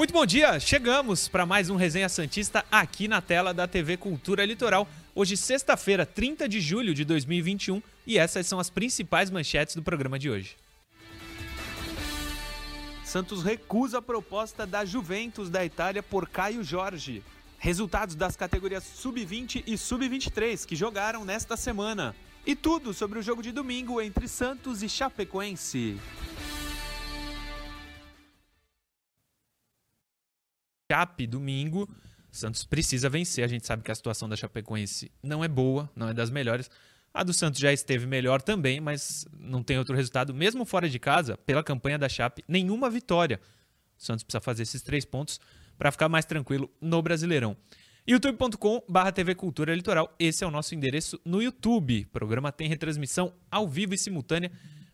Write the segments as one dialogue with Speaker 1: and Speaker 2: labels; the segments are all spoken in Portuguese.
Speaker 1: Muito bom dia, chegamos para mais um Resenha Santista aqui na tela da TV Cultura Litoral. Hoje, sexta-feira, 30 de julho de 2021, e essas são as principais manchetes do programa de hoje. Santos recusa a proposta da Juventus da Itália por Caio Jorge. Resultados das categorias Sub-20 e Sub-23 que jogaram nesta semana. E tudo sobre o jogo de domingo entre Santos e Chapecoense. Chape, domingo. Santos precisa vencer. A gente sabe que a situação da Chapecoense não é boa, não é das melhores. A do Santos já esteve melhor também, mas não tem outro resultado. Mesmo fora de casa, pela campanha da Chape, nenhuma vitória. O Santos precisa fazer esses três pontos para ficar mais tranquilo no Brasileirão. youtube.com TV Cultura Litoral. Esse é o nosso endereço no YouTube. O programa tem retransmissão ao vivo e simultânea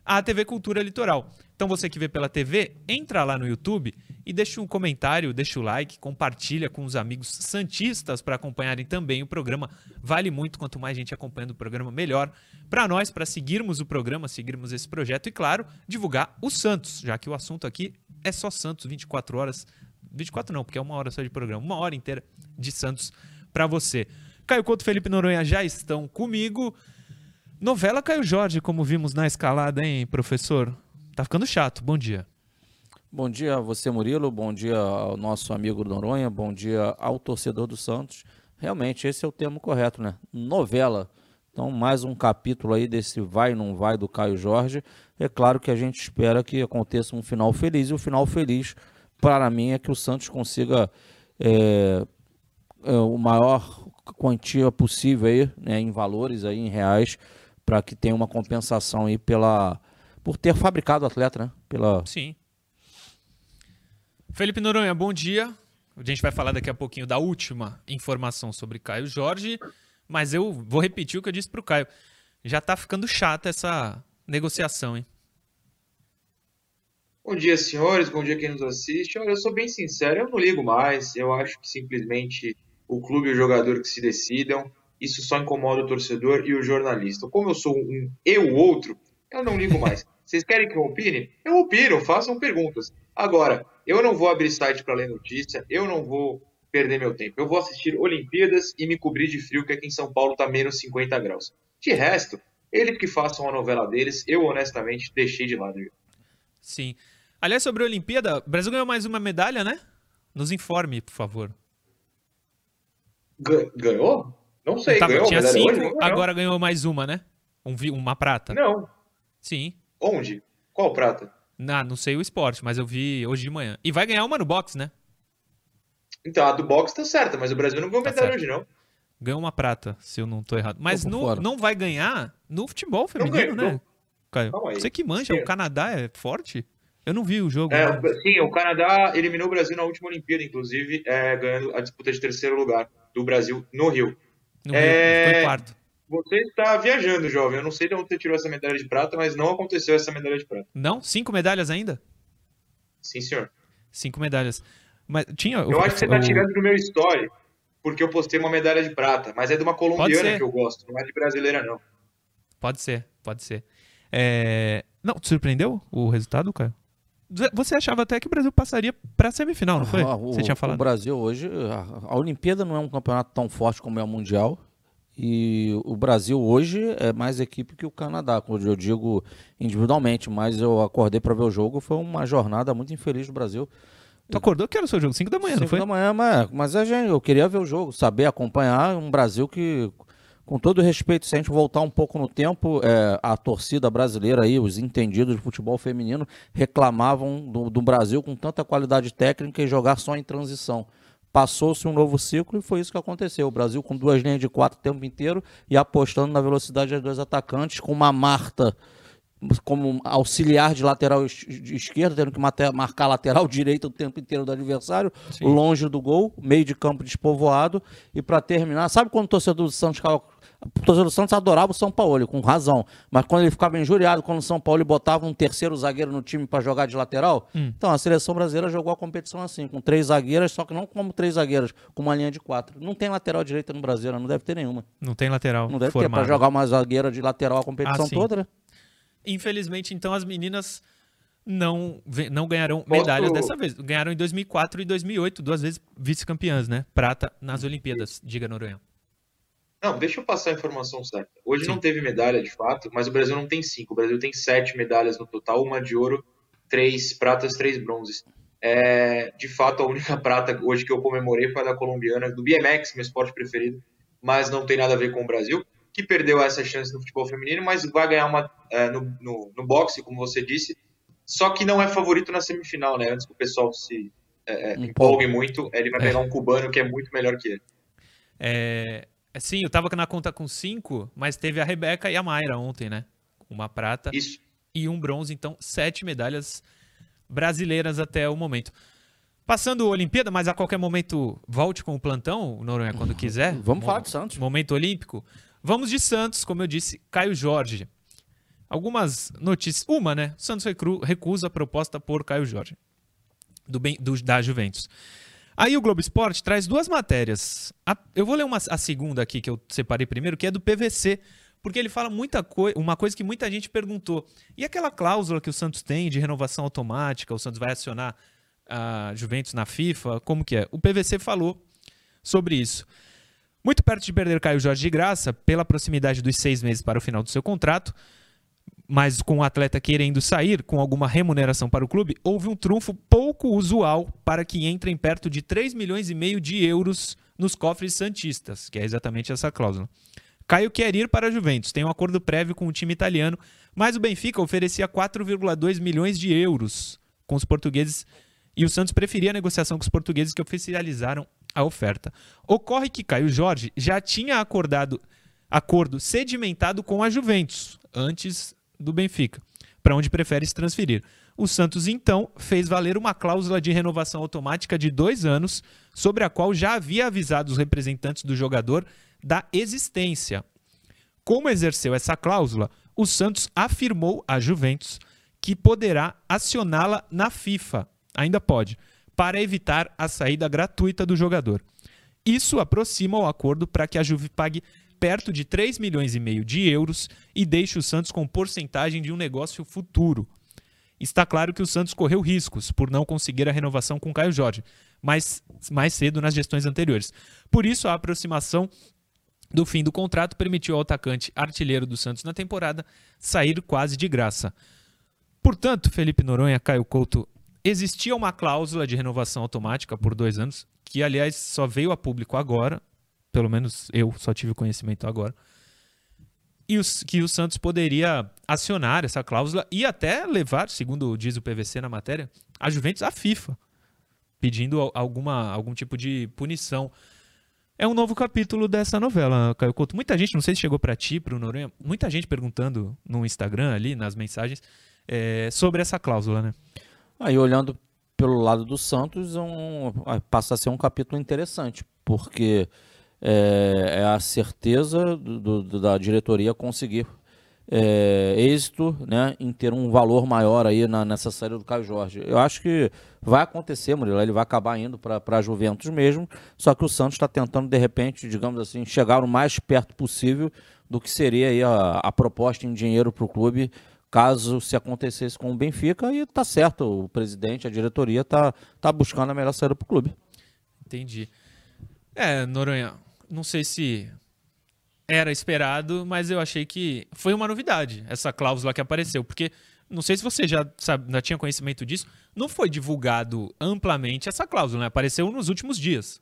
Speaker 1: à TV Cultura Litoral. Então você que vê pela TV, entra lá no YouTube e deixa um comentário, deixa o like, compartilha com os amigos santistas para acompanharem também o programa. Vale muito quanto mais gente acompanhando o programa, melhor para nós, para seguirmos o programa, seguirmos esse projeto e claro, divulgar o Santos, já que o assunto aqui é só Santos 24 horas. 24 não, porque é uma hora só de programa, uma hora inteira de Santos para você. Caio Couto e Felipe Noronha já estão comigo. Novela Caio Jorge, como vimos na escalada, hein, professor? Tá ficando chato. Bom dia.
Speaker 2: Bom dia a você, Murilo. Bom dia ao nosso amigo Noronha. Bom dia ao torcedor do Santos. Realmente, esse é o termo correto, né? Novela. Então, mais um capítulo aí desse vai não vai do Caio Jorge. É claro que a gente espera que aconteça um final feliz. E o final feliz, para mim, é que o Santos consiga é, é, o maior quantia possível aí, né, em valores aí, em reais, para que tenha uma compensação aí pela por ter fabricado o atleta, né? Pela
Speaker 1: Sim. Felipe Noronha, bom dia. A gente vai falar daqui a pouquinho da última informação sobre Caio Jorge, mas eu vou repetir o que eu disse para o Caio. Já tá ficando chata essa negociação, hein?
Speaker 3: Bom dia, senhores. Bom dia quem nos assiste. Olha, eu sou bem sincero, eu não ligo mais. Eu acho que simplesmente o clube e o jogador que se decidam isso só incomoda o torcedor e o jornalista. Como eu sou um eu outro, eu não ligo mais. Vocês querem que eu opine? Eu opino, façam perguntas. Agora, eu não vou abrir site para ler notícia, eu não vou perder meu tempo. Eu vou assistir Olimpíadas e me cobrir de frio, que aqui em São Paulo está menos 50 graus. De resto, eles que façam a novela deles, eu honestamente deixei de lado.
Speaker 1: Sim. Aliás, sobre a Olimpíada, o Brasil ganhou mais uma medalha, né? Nos informe, por favor.
Speaker 3: Ganhou? Não sei,
Speaker 1: Tava, ganhou tinha cinco, hoje, agora ganhou mais uma, né? Um, uma prata.
Speaker 3: Não.
Speaker 1: Sim.
Speaker 3: Onde? Qual prata?
Speaker 1: Não, não sei o esporte, mas eu vi hoje de manhã. E vai ganhar uma no boxe, né?
Speaker 3: Então, a do boxe tá certa, mas o Brasil não ganhou tá medalha hoje, não.
Speaker 1: Ganhou uma prata, se eu não tô errado. Mas no, não vai ganhar no futebol feminino, ganho, né? Caio? Você que manja, sim. o Canadá é forte? Eu não vi o jogo.
Speaker 3: É, né? Sim, o Canadá eliminou o Brasil na última Olimpíada, inclusive, é, ganhando a disputa de terceiro lugar do Brasil no Rio.
Speaker 1: No é... Rio, ficou em quarto.
Speaker 3: Você está viajando, jovem. Eu não sei de onde você tirou essa medalha de prata, mas não aconteceu essa medalha de prata.
Speaker 1: Não? Cinco medalhas ainda?
Speaker 3: Sim, senhor.
Speaker 1: Cinco medalhas. Mas tinha.
Speaker 3: Eu o, acho que você está tirando do meu story, porque eu postei uma medalha de prata, mas é de uma colombiana que eu gosto, não é de brasileira, não.
Speaker 1: Pode ser, pode ser. É... Não, te surpreendeu o resultado, Caio? Você achava até que o Brasil passaria para a semifinal, não foi? Ah,
Speaker 2: o,
Speaker 1: Você tinha falado.
Speaker 2: O Brasil hoje, a, a Olimpíada não é um campeonato tão forte como é o Mundial. E o Brasil hoje é mais equipe que o Canadá, quando eu digo individualmente, mas eu acordei para ver o jogo, foi uma jornada muito infeliz do Brasil.
Speaker 1: Tu acordou que era o seu jogo? 5 da manhã,
Speaker 2: Cinco
Speaker 1: não foi?
Speaker 2: 5 da manhã, mas, mas eu queria ver o jogo, saber acompanhar um Brasil que com todo respeito, se a gente voltar um pouco no tempo, é, a torcida brasileira aí, os entendidos de futebol feminino, reclamavam do, do Brasil com tanta qualidade técnica e jogar só em transição. Passou-se um novo ciclo e foi isso que aconteceu. O Brasil com duas linhas de quatro o tempo inteiro e apostando na velocidade dos dois atacantes, com uma Marta como auxiliar de lateral esquerdo, tendo que marcar lateral direito o tempo inteiro do adversário, Sim. longe do gol, meio de campo despovoado. E para terminar, sabe quando o torcedor do Santos o torcedor do Santos adorava o São Paulo, com razão. Mas quando ele ficava injuriado, quando o São Paulo botava um terceiro zagueiro no time para jogar de lateral, hum. então a seleção brasileira jogou a competição assim, com três zagueiras, só que não como três zagueiras, com uma linha de quatro. Não tem lateral direita no Brasil, não deve ter nenhuma.
Speaker 1: Não tem lateral.
Speaker 2: Não deve formado. ter para jogar uma zagueira de lateral a competição ah, toda, né?
Speaker 1: Infelizmente, então, as meninas não, não ganharão
Speaker 3: Posso-
Speaker 1: medalhas dessa vez. Ganharam em 2004 e 2008, duas vezes vice-campeãs, né? Prata nas Olimpíadas, diga Noronha.
Speaker 3: Não, deixa eu passar a informação certa. Hoje
Speaker 1: Sim.
Speaker 3: não teve medalha, de fato, mas o Brasil não tem cinco. O Brasil tem sete medalhas no total, uma de ouro, três pratas, três bronzes. É, de fato, a única prata hoje que eu comemorei foi a da colombiana, do BMX, meu esporte preferido, mas não tem nada a ver com o Brasil, que perdeu essa chance no futebol feminino, mas vai ganhar uma é, no, no, no boxe, como você disse, só que não é favorito na semifinal, né? Antes que o pessoal se é, é,
Speaker 2: Um
Speaker 3: empolgue muito, ele vai pegar um cubano que é muito melhor que ele.
Speaker 1: É, é, sim, eu tava na conta com cinco, mas teve a Rebeca e a Mayra ontem, né? Uma prata
Speaker 3: Isso.
Speaker 1: e um bronze, então sete medalhas brasileiras até o momento. Passando a Olimpíada, mas a qualquer momento volte com o plantão, Noronha, quando quiser.
Speaker 2: Vamos
Speaker 1: Mo-
Speaker 2: falar de Santos.
Speaker 1: Momento olímpico. Vamos de Santos, como eu disse, Caio Jorge. Algumas notícias. Uma, né? O Santos recru- recusa a proposta por Caio Jorge, do, bem- do- da Juventus. Aí o Globo Esporte traz duas matérias. A- eu vou ler uma, a segunda aqui, que eu separei primeiro, que é do PVC, porque ele fala muita coisa, uma coisa que muita gente perguntou. E aquela cláusula que o Santos tem de renovação automática, o Santos vai acionar a Juventus na FIFA, como que é? O PVC falou sobre isso. Muito perto de perder Caio Jorge de graça, pela proximidade dos seis meses para o final do seu contrato, mas com o atleta querendo sair com alguma remuneração para o clube, houve um trunfo pouco usual para que entrem perto de 3 milhões e meio de euros nos cofres santistas, que é exatamente essa cláusula. Caio quer ir para a Juventus, tem um acordo prévio com o time italiano, mas o Benfica oferecia 4,2 milhões de euros com os portugueses e o Santos preferia a negociação com os portugueses que oficializaram a oferta. Ocorre que Caio Jorge já tinha acordado acordo sedimentado com a Juventus antes do Benfica, para onde prefere se transferir. O Santos então fez valer uma cláusula de renovação automática de dois anos, sobre a qual já havia avisado os representantes do jogador da existência. Como exerceu essa cláusula, o Santos afirmou à Juventus que poderá acioná-la na FIFA, ainda pode, para evitar a saída gratuita do jogador. Isso aproxima o acordo para que a Juve pague perto de 3 milhões e meio de euros e deixe o Santos com porcentagem de um negócio futuro. Está claro que o Santos correu riscos por não conseguir a renovação com Caio Jorge, mas mais cedo nas gestões anteriores. Por isso, a aproximação do fim do contrato permitiu ao atacante artilheiro do Santos na temporada sair quase de graça. Portanto, Felipe Noronha, Caio Couto, existia uma cláusula de renovação automática por dois anos, que aliás só veio a público agora, pelo menos eu só tive conhecimento agora, e os, que o Santos poderia acionar essa cláusula e até levar, segundo diz o PVC na matéria, a Juventus à FIFA, pedindo al- alguma, algum tipo de punição. É um novo capítulo dessa novela, Caio Couto. Muita gente, não sei se chegou para ti, para o Noronha, muita gente perguntando no Instagram ali, nas mensagens, é, sobre essa cláusula, né?
Speaker 2: Aí olhando pelo lado do Santos, um- ah, passa a ser um capítulo interessante, porque é, é a certeza do- do- da diretoria conseguir é, êxito né, em ter um valor maior aí na, nessa série do Caio Jorge. Eu acho que vai acontecer, Murilo, ele vai acabar indo para a Juventus mesmo, só que o Santos está tentando, de repente, digamos assim, chegar o mais perto possível do que seria aí a, a proposta em dinheiro para o clube caso se acontecesse com o Benfica, e tá certo, o presidente, a diretoria tá, tá buscando a melhor saída pro clube.
Speaker 1: Entendi. É, Noronha, não sei se era esperado, mas eu achei que foi uma novidade essa cláusula que apareceu, porque não sei se você já, sabe, já tinha conhecimento disso, não foi divulgado amplamente essa cláusula, né? Apareceu nos últimos dias.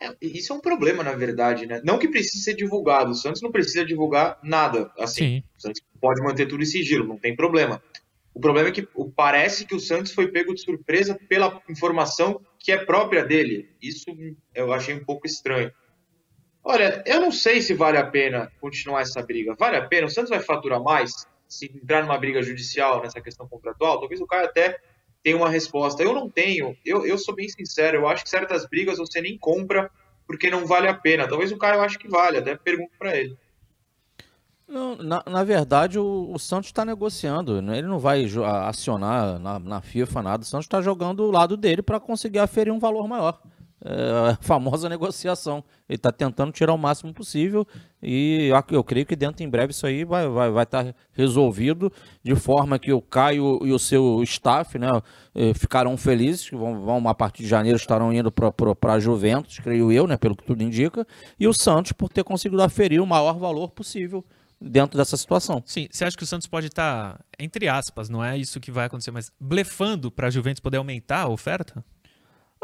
Speaker 3: É, isso é um problema, na verdade, né? Não que precise ser divulgado. O Santos não precisa divulgar nada. Assim,
Speaker 1: Sim.
Speaker 3: o Santos pode manter tudo em sigilo, não tem problema. O problema é que parece que o Santos foi pego de surpresa pela informação que é própria dele. Isso eu achei um pouco estranho. Olha, eu não sei se vale a pena continuar essa briga. Vale a pena? O Santos vai faturar mais se entrar numa briga judicial nessa questão contratual? Talvez o cara até tenha uma resposta. Eu não tenho. Eu, eu sou bem sincero. Eu acho que certas brigas você nem compra porque não vale a pena. Talvez o cara eu acho que vale. Até pergunto para ele.
Speaker 2: Não, na, na verdade, o, o Santos está negociando, né? ele não vai acionar na, na FIFA nada, o Santos está jogando o lado dele para conseguir aferir um valor maior. é, a famosa negociação. Ele está tentando tirar o máximo possível e eu, eu, creio que dentro em breve isso aí vai estar vai, vai tá resolvido de forma que o Caio e o seu staff né, eh, ficarão felizes, que vão, vão a partir de janeiro estarão indo para a Juventus, creio eu, né, pelo que tudo indica, e o Santos por ter conseguido aferir o maior valor possível dentro dessa situação.
Speaker 1: Sim, você acha que o Santos pode estar, tá, entre aspas, não é isso que vai acontecer, mas blefando para a Juventus poder aumentar a oferta?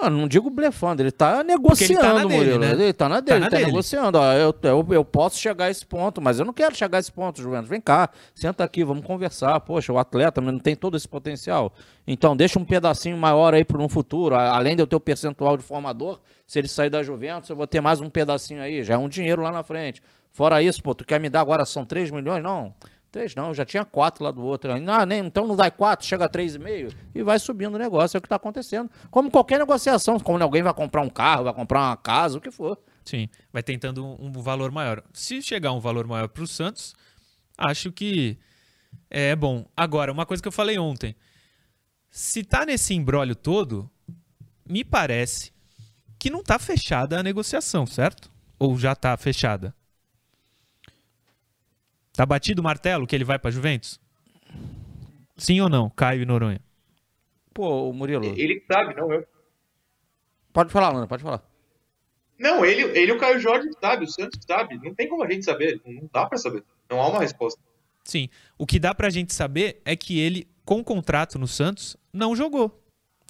Speaker 2: Ah, não digo blefando, ele tá negociando, ele tá na dele. Né? Ele tá na dele, tá ele tá dele. negociando. Ó, eu, eu, eu, posso chegar a esse ponto, mas eu não quero chegar a esse ponto, Juventus. Vem cá, senta aqui, vamos conversar. Poxa, o atleta não tem todo esse potencial. Então, deixa um pedacinho maior aí para um futuro. Além de eu ter o percentual de formador, se ele sair da Juventus, eu vou ter mais um pedacinho aí. Já é um dinheiro lá na frente. Fora isso, pô, tu quer me dar agora são 3 milhões? Não. Três não, já tinha quatro lá do outro. Ah, nem, então não dá quatro, chega a três e meio vai subindo o negócio, é o que está acontecendo. Como qualquer negociação, como alguém vai comprar um carro, vai comprar uma casa, o que for.
Speaker 1: Sim, vai tentando um, um valor maior. Se chegar um valor maior para o Santos, acho que é bom. Agora, uma coisa que eu falei ontem. Se tá nesse embrólio todo, me parece que não tá fechada a negociação, certo? Ou já tá fechada? Tá batido o martelo que ele vai para Juventus? Sim ou não, Caio e Noronha?
Speaker 2: Pô, o Murilo.
Speaker 3: Ele sabe, não eu.
Speaker 2: Pode falar, mano, pode falar.
Speaker 3: Não, ele, ele e o Caio Jorge sabe, o Santos sabe. Não tem como a gente saber. Não dá para saber. Não há uma resposta.
Speaker 1: Sim. O que dá pra gente saber é que ele, com contrato no Santos, não jogou.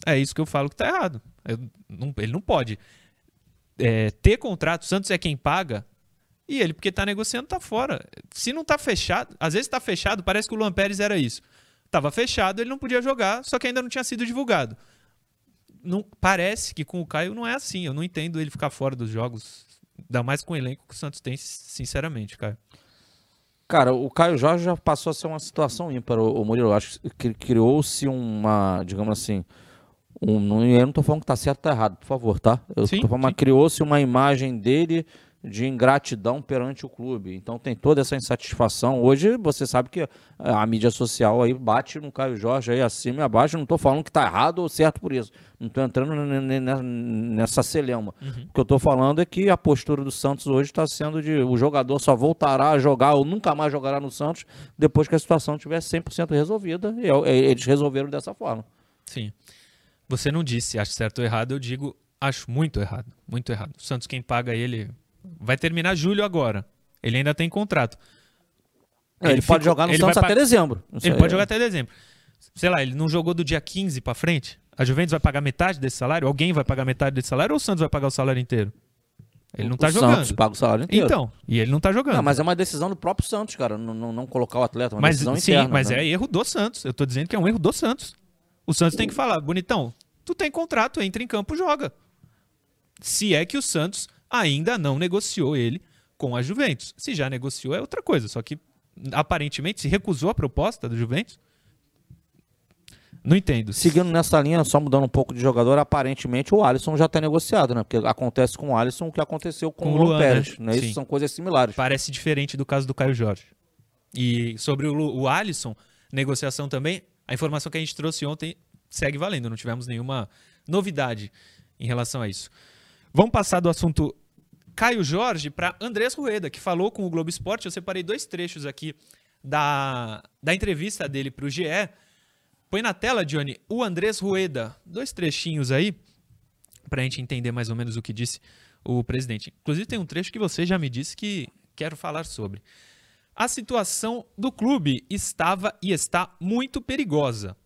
Speaker 1: É isso que eu falo que tá errado. Eu, não, ele não pode é, ter contrato. O Santos é quem paga e ele, porque tá negociando, tá fora. Se não tá fechado, às vezes tá fechado, parece que o Luan Pérez era isso. Tava fechado, ele não podia jogar, só que ainda não tinha sido divulgado. Não, parece que com o Caio não é assim. Eu não entendo ele ficar fora dos jogos, ainda mais com o elenco que o Santos tem, sinceramente, Caio.
Speaker 2: Cara, o Caio Jorge já passou a ser uma situação ímpar, o Murilo. Eu acho que criou-se uma, digamos assim, um, eu não tô falando que tá certo ou tá errado, por favor, tá? Eu sim, tô falando, mas criou-se uma imagem dele de ingratidão perante o clube. Então tem toda essa insatisfação. Hoje você sabe que a mídia social aí bate no Caio Jorge aí acima e abaixo. Não estou falando que está errado ou certo por isso. Não estou entrando nessa celema. Uhum. O que eu estou falando é que a postura do Santos hoje está sendo de o jogador só voltará a jogar ou nunca mais jogará no Santos depois que a situação estiver 100% resolvida. E é eles resolveram dessa forma.
Speaker 1: Sim. Você não disse acho certo ou errado, eu digo acho muito errado. Muito errado. O Santos quem paga ele Vai terminar julho agora. Ele ainda tem contrato.
Speaker 2: Ele, ele pode jogar no Santos até dezembro.
Speaker 1: Ele pode jogar até dezembro. Sei lá, ele não jogou do dia 15 para frente? A Juventus vai pagar metade desse salário? Alguém vai pagar metade desse salário ou o Santos vai pagar o salário inteiro? Ele não tá o jogando. Santos
Speaker 2: paga o salário inteiro.
Speaker 1: Então, e ele não tá jogando. Não,
Speaker 2: mas é uma decisão do próprio Santos, cara. Não, não, não colocar o atleta, uma mas, decisão sim, interna.
Speaker 1: mas
Speaker 2: né?
Speaker 1: é erro do Santos. Eu tô dizendo que é um erro do Santos. O Santos tem que falar, bonitão, tu tem contrato, entra em campo, joga. Se é que o Santos ainda não negociou ele com a Juventus. Se já negociou é outra coisa, só que aparentemente se recusou a proposta do Juventus. Não entendo.
Speaker 2: Seguindo nessa linha, só mudando um pouco de jogador, aparentemente o Alisson já está negociado, né? Porque acontece com o Alisson o que aconteceu com, com o Luan Pérez, né? né? Isso são coisas similares.
Speaker 1: Parece diferente do caso do Caio Jorge. E sobre o, o Alisson, negociação também, a informação que a gente trouxe ontem segue valendo, não tivemos nenhuma novidade em relação a isso. Vamos passar do assunto Caio Jorge para Andrés Rueda, que falou com o Globo Esporte. Eu separei dois trechos aqui da, da entrevista dele para o GE. Põe na tela, Johnny, o Andrés Rueda. Dois trechinhos aí, para a gente entender mais ou menos o que disse o presidente. Inclusive, tem um trecho que você já me disse que quero falar sobre. A situação do clube estava e está muito perigosa.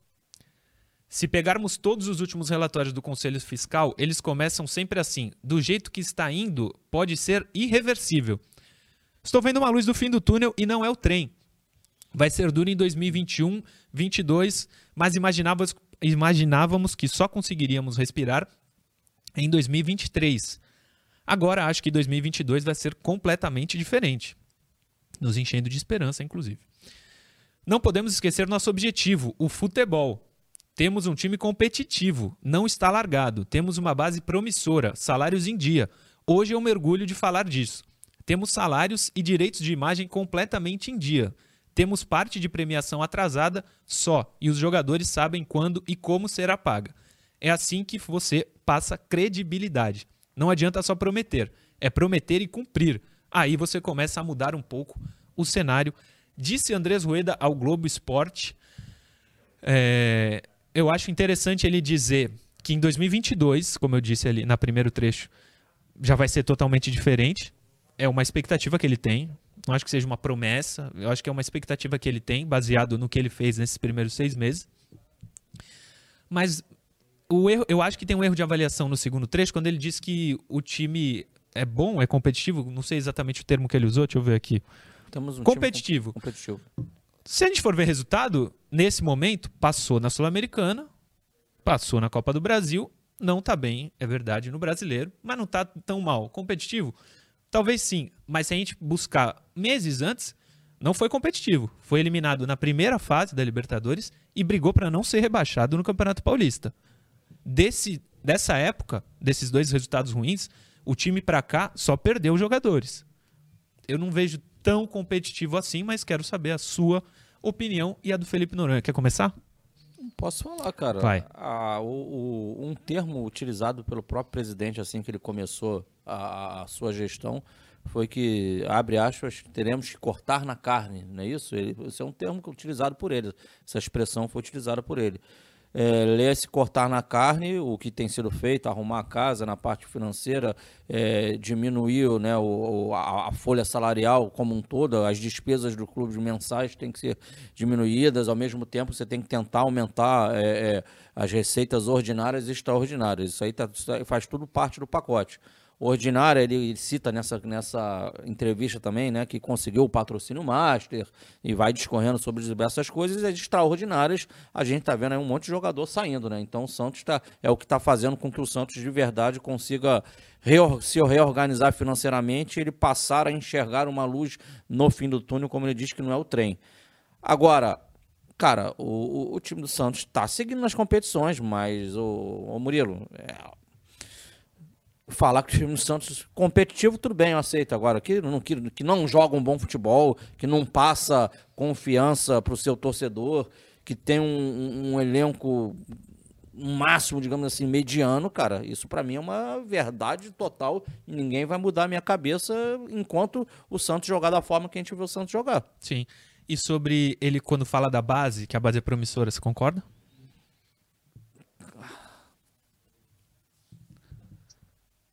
Speaker 1: Se pegarmos todos os últimos relatórios do Conselho Fiscal, eles começam sempre assim: do jeito que está indo, pode ser irreversível. Estou vendo uma luz do fim do túnel e não é o trem. Vai ser duro em 2021, 2022, mas imaginávamos, imaginávamos que só conseguiríamos respirar em 2023. Agora acho que 2022 vai ser completamente diferente, nos enchendo de esperança, inclusive. Não podemos esquecer nosso objetivo, o futebol. Temos um time competitivo, não está largado. Temos uma base promissora, salários em dia. Hoje um mergulho de falar disso. Temos salários e direitos de imagem completamente em dia. Temos parte de premiação atrasada só, e os jogadores sabem quando e como será paga. É assim que você passa credibilidade. Não adianta só prometer, é prometer e cumprir. Aí você começa a mudar um pouco o cenário. Disse Andrés Rueda ao Globo Esporte. É, eu acho interessante ele dizer que em 2022, como eu disse ali na primeiro trecho, já vai ser totalmente diferente. É uma expectativa que ele tem. Não acho que seja uma promessa. Eu acho que é uma expectativa que ele tem, baseado no que ele fez nesses primeiros seis meses. Mas o erro, eu acho que tem um erro de avaliação no segundo trecho, quando ele diz que o time é bom, é competitivo. Não sei exatamente o termo que ele usou, deixa eu ver aqui.
Speaker 2: Um
Speaker 1: competitivo.
Speaker 2: competitivo.
Speaker 1: Se a gente for ver resultado, nesse momento, passou na Sul-Americana, passou na Copa do Brasil, não está bem, é verdade, no brasileiro, mas não está tão mal. Competitivo? Talvez sim, mas se a gente buscar meses antes, não foi competitivo. Foi eliminado na primeira fase da Libertadores e brigou para não ser rebaixado no Campeonato Paulista. Desse, dessa época, desses dois resultados ruins, o time para cá só perdeu jogadores. Eu não vejo tão competitivo assim, mas quero saber a sua opinião e a do Felipe Noronha. Quer começar?
Speaker 2: Posso falar, cara.
Speaker 1: Vai.
Speaker 2: Ah, o, o, um termo utilizado pelo próprio presidente assim que ele começou a, a, sua gestão foi que, abre aspas, teremos que cortar na carne, não é isso? Ele, esse é um termo utilizado por ele, essa expressão foi utilizada por ele é, lê-se cortar na carne o que tem sido feito, arrumar a casa na parte financeira, é, diminuir né, o, a, a, folha salarial como um todo, as despesas do clube mensais têm que ser diminuídas, ao mesmo tempo você tem que tentar aumentar é, é as receitas ordinárias e extraordinárias. Isso aí tá, faz tudo parte do pacote ordinária, ele cita nessa, nessa entrevista também, né, que conseguiu o patrocínio master e vai discorrendo sobre diversas coisas extraordinárias. A gente está vendo aí um monte de jogador saindo, né? Então o Santos tá, é o que está fazendo com que o Santos de verdade consiga se reorganizar financeiramente ele passar a enxergar uma luz no fim do túnel, como ele diz que não é o trem. Agora, cara, o, o, o time do Santos está seguindo nas competições, mas o, o Murilo, é, falar que o time do Santos competitivo, tudo bem, eu aceito. Agora, que não, que, que não joga um bom futebol, que não passa confiança para o seu torcedor, que tem um, um elenco máximo, digamos assim, mediano, cara, isso para mim é uma verdade total e ninguém vai mudar a minha cabeça enquanto o Santos jogar da forma que a gente viu o Santos jogar.
Speaker 1: Sim. E sobre ele quando fala da base, que a base é promissora, você concorda?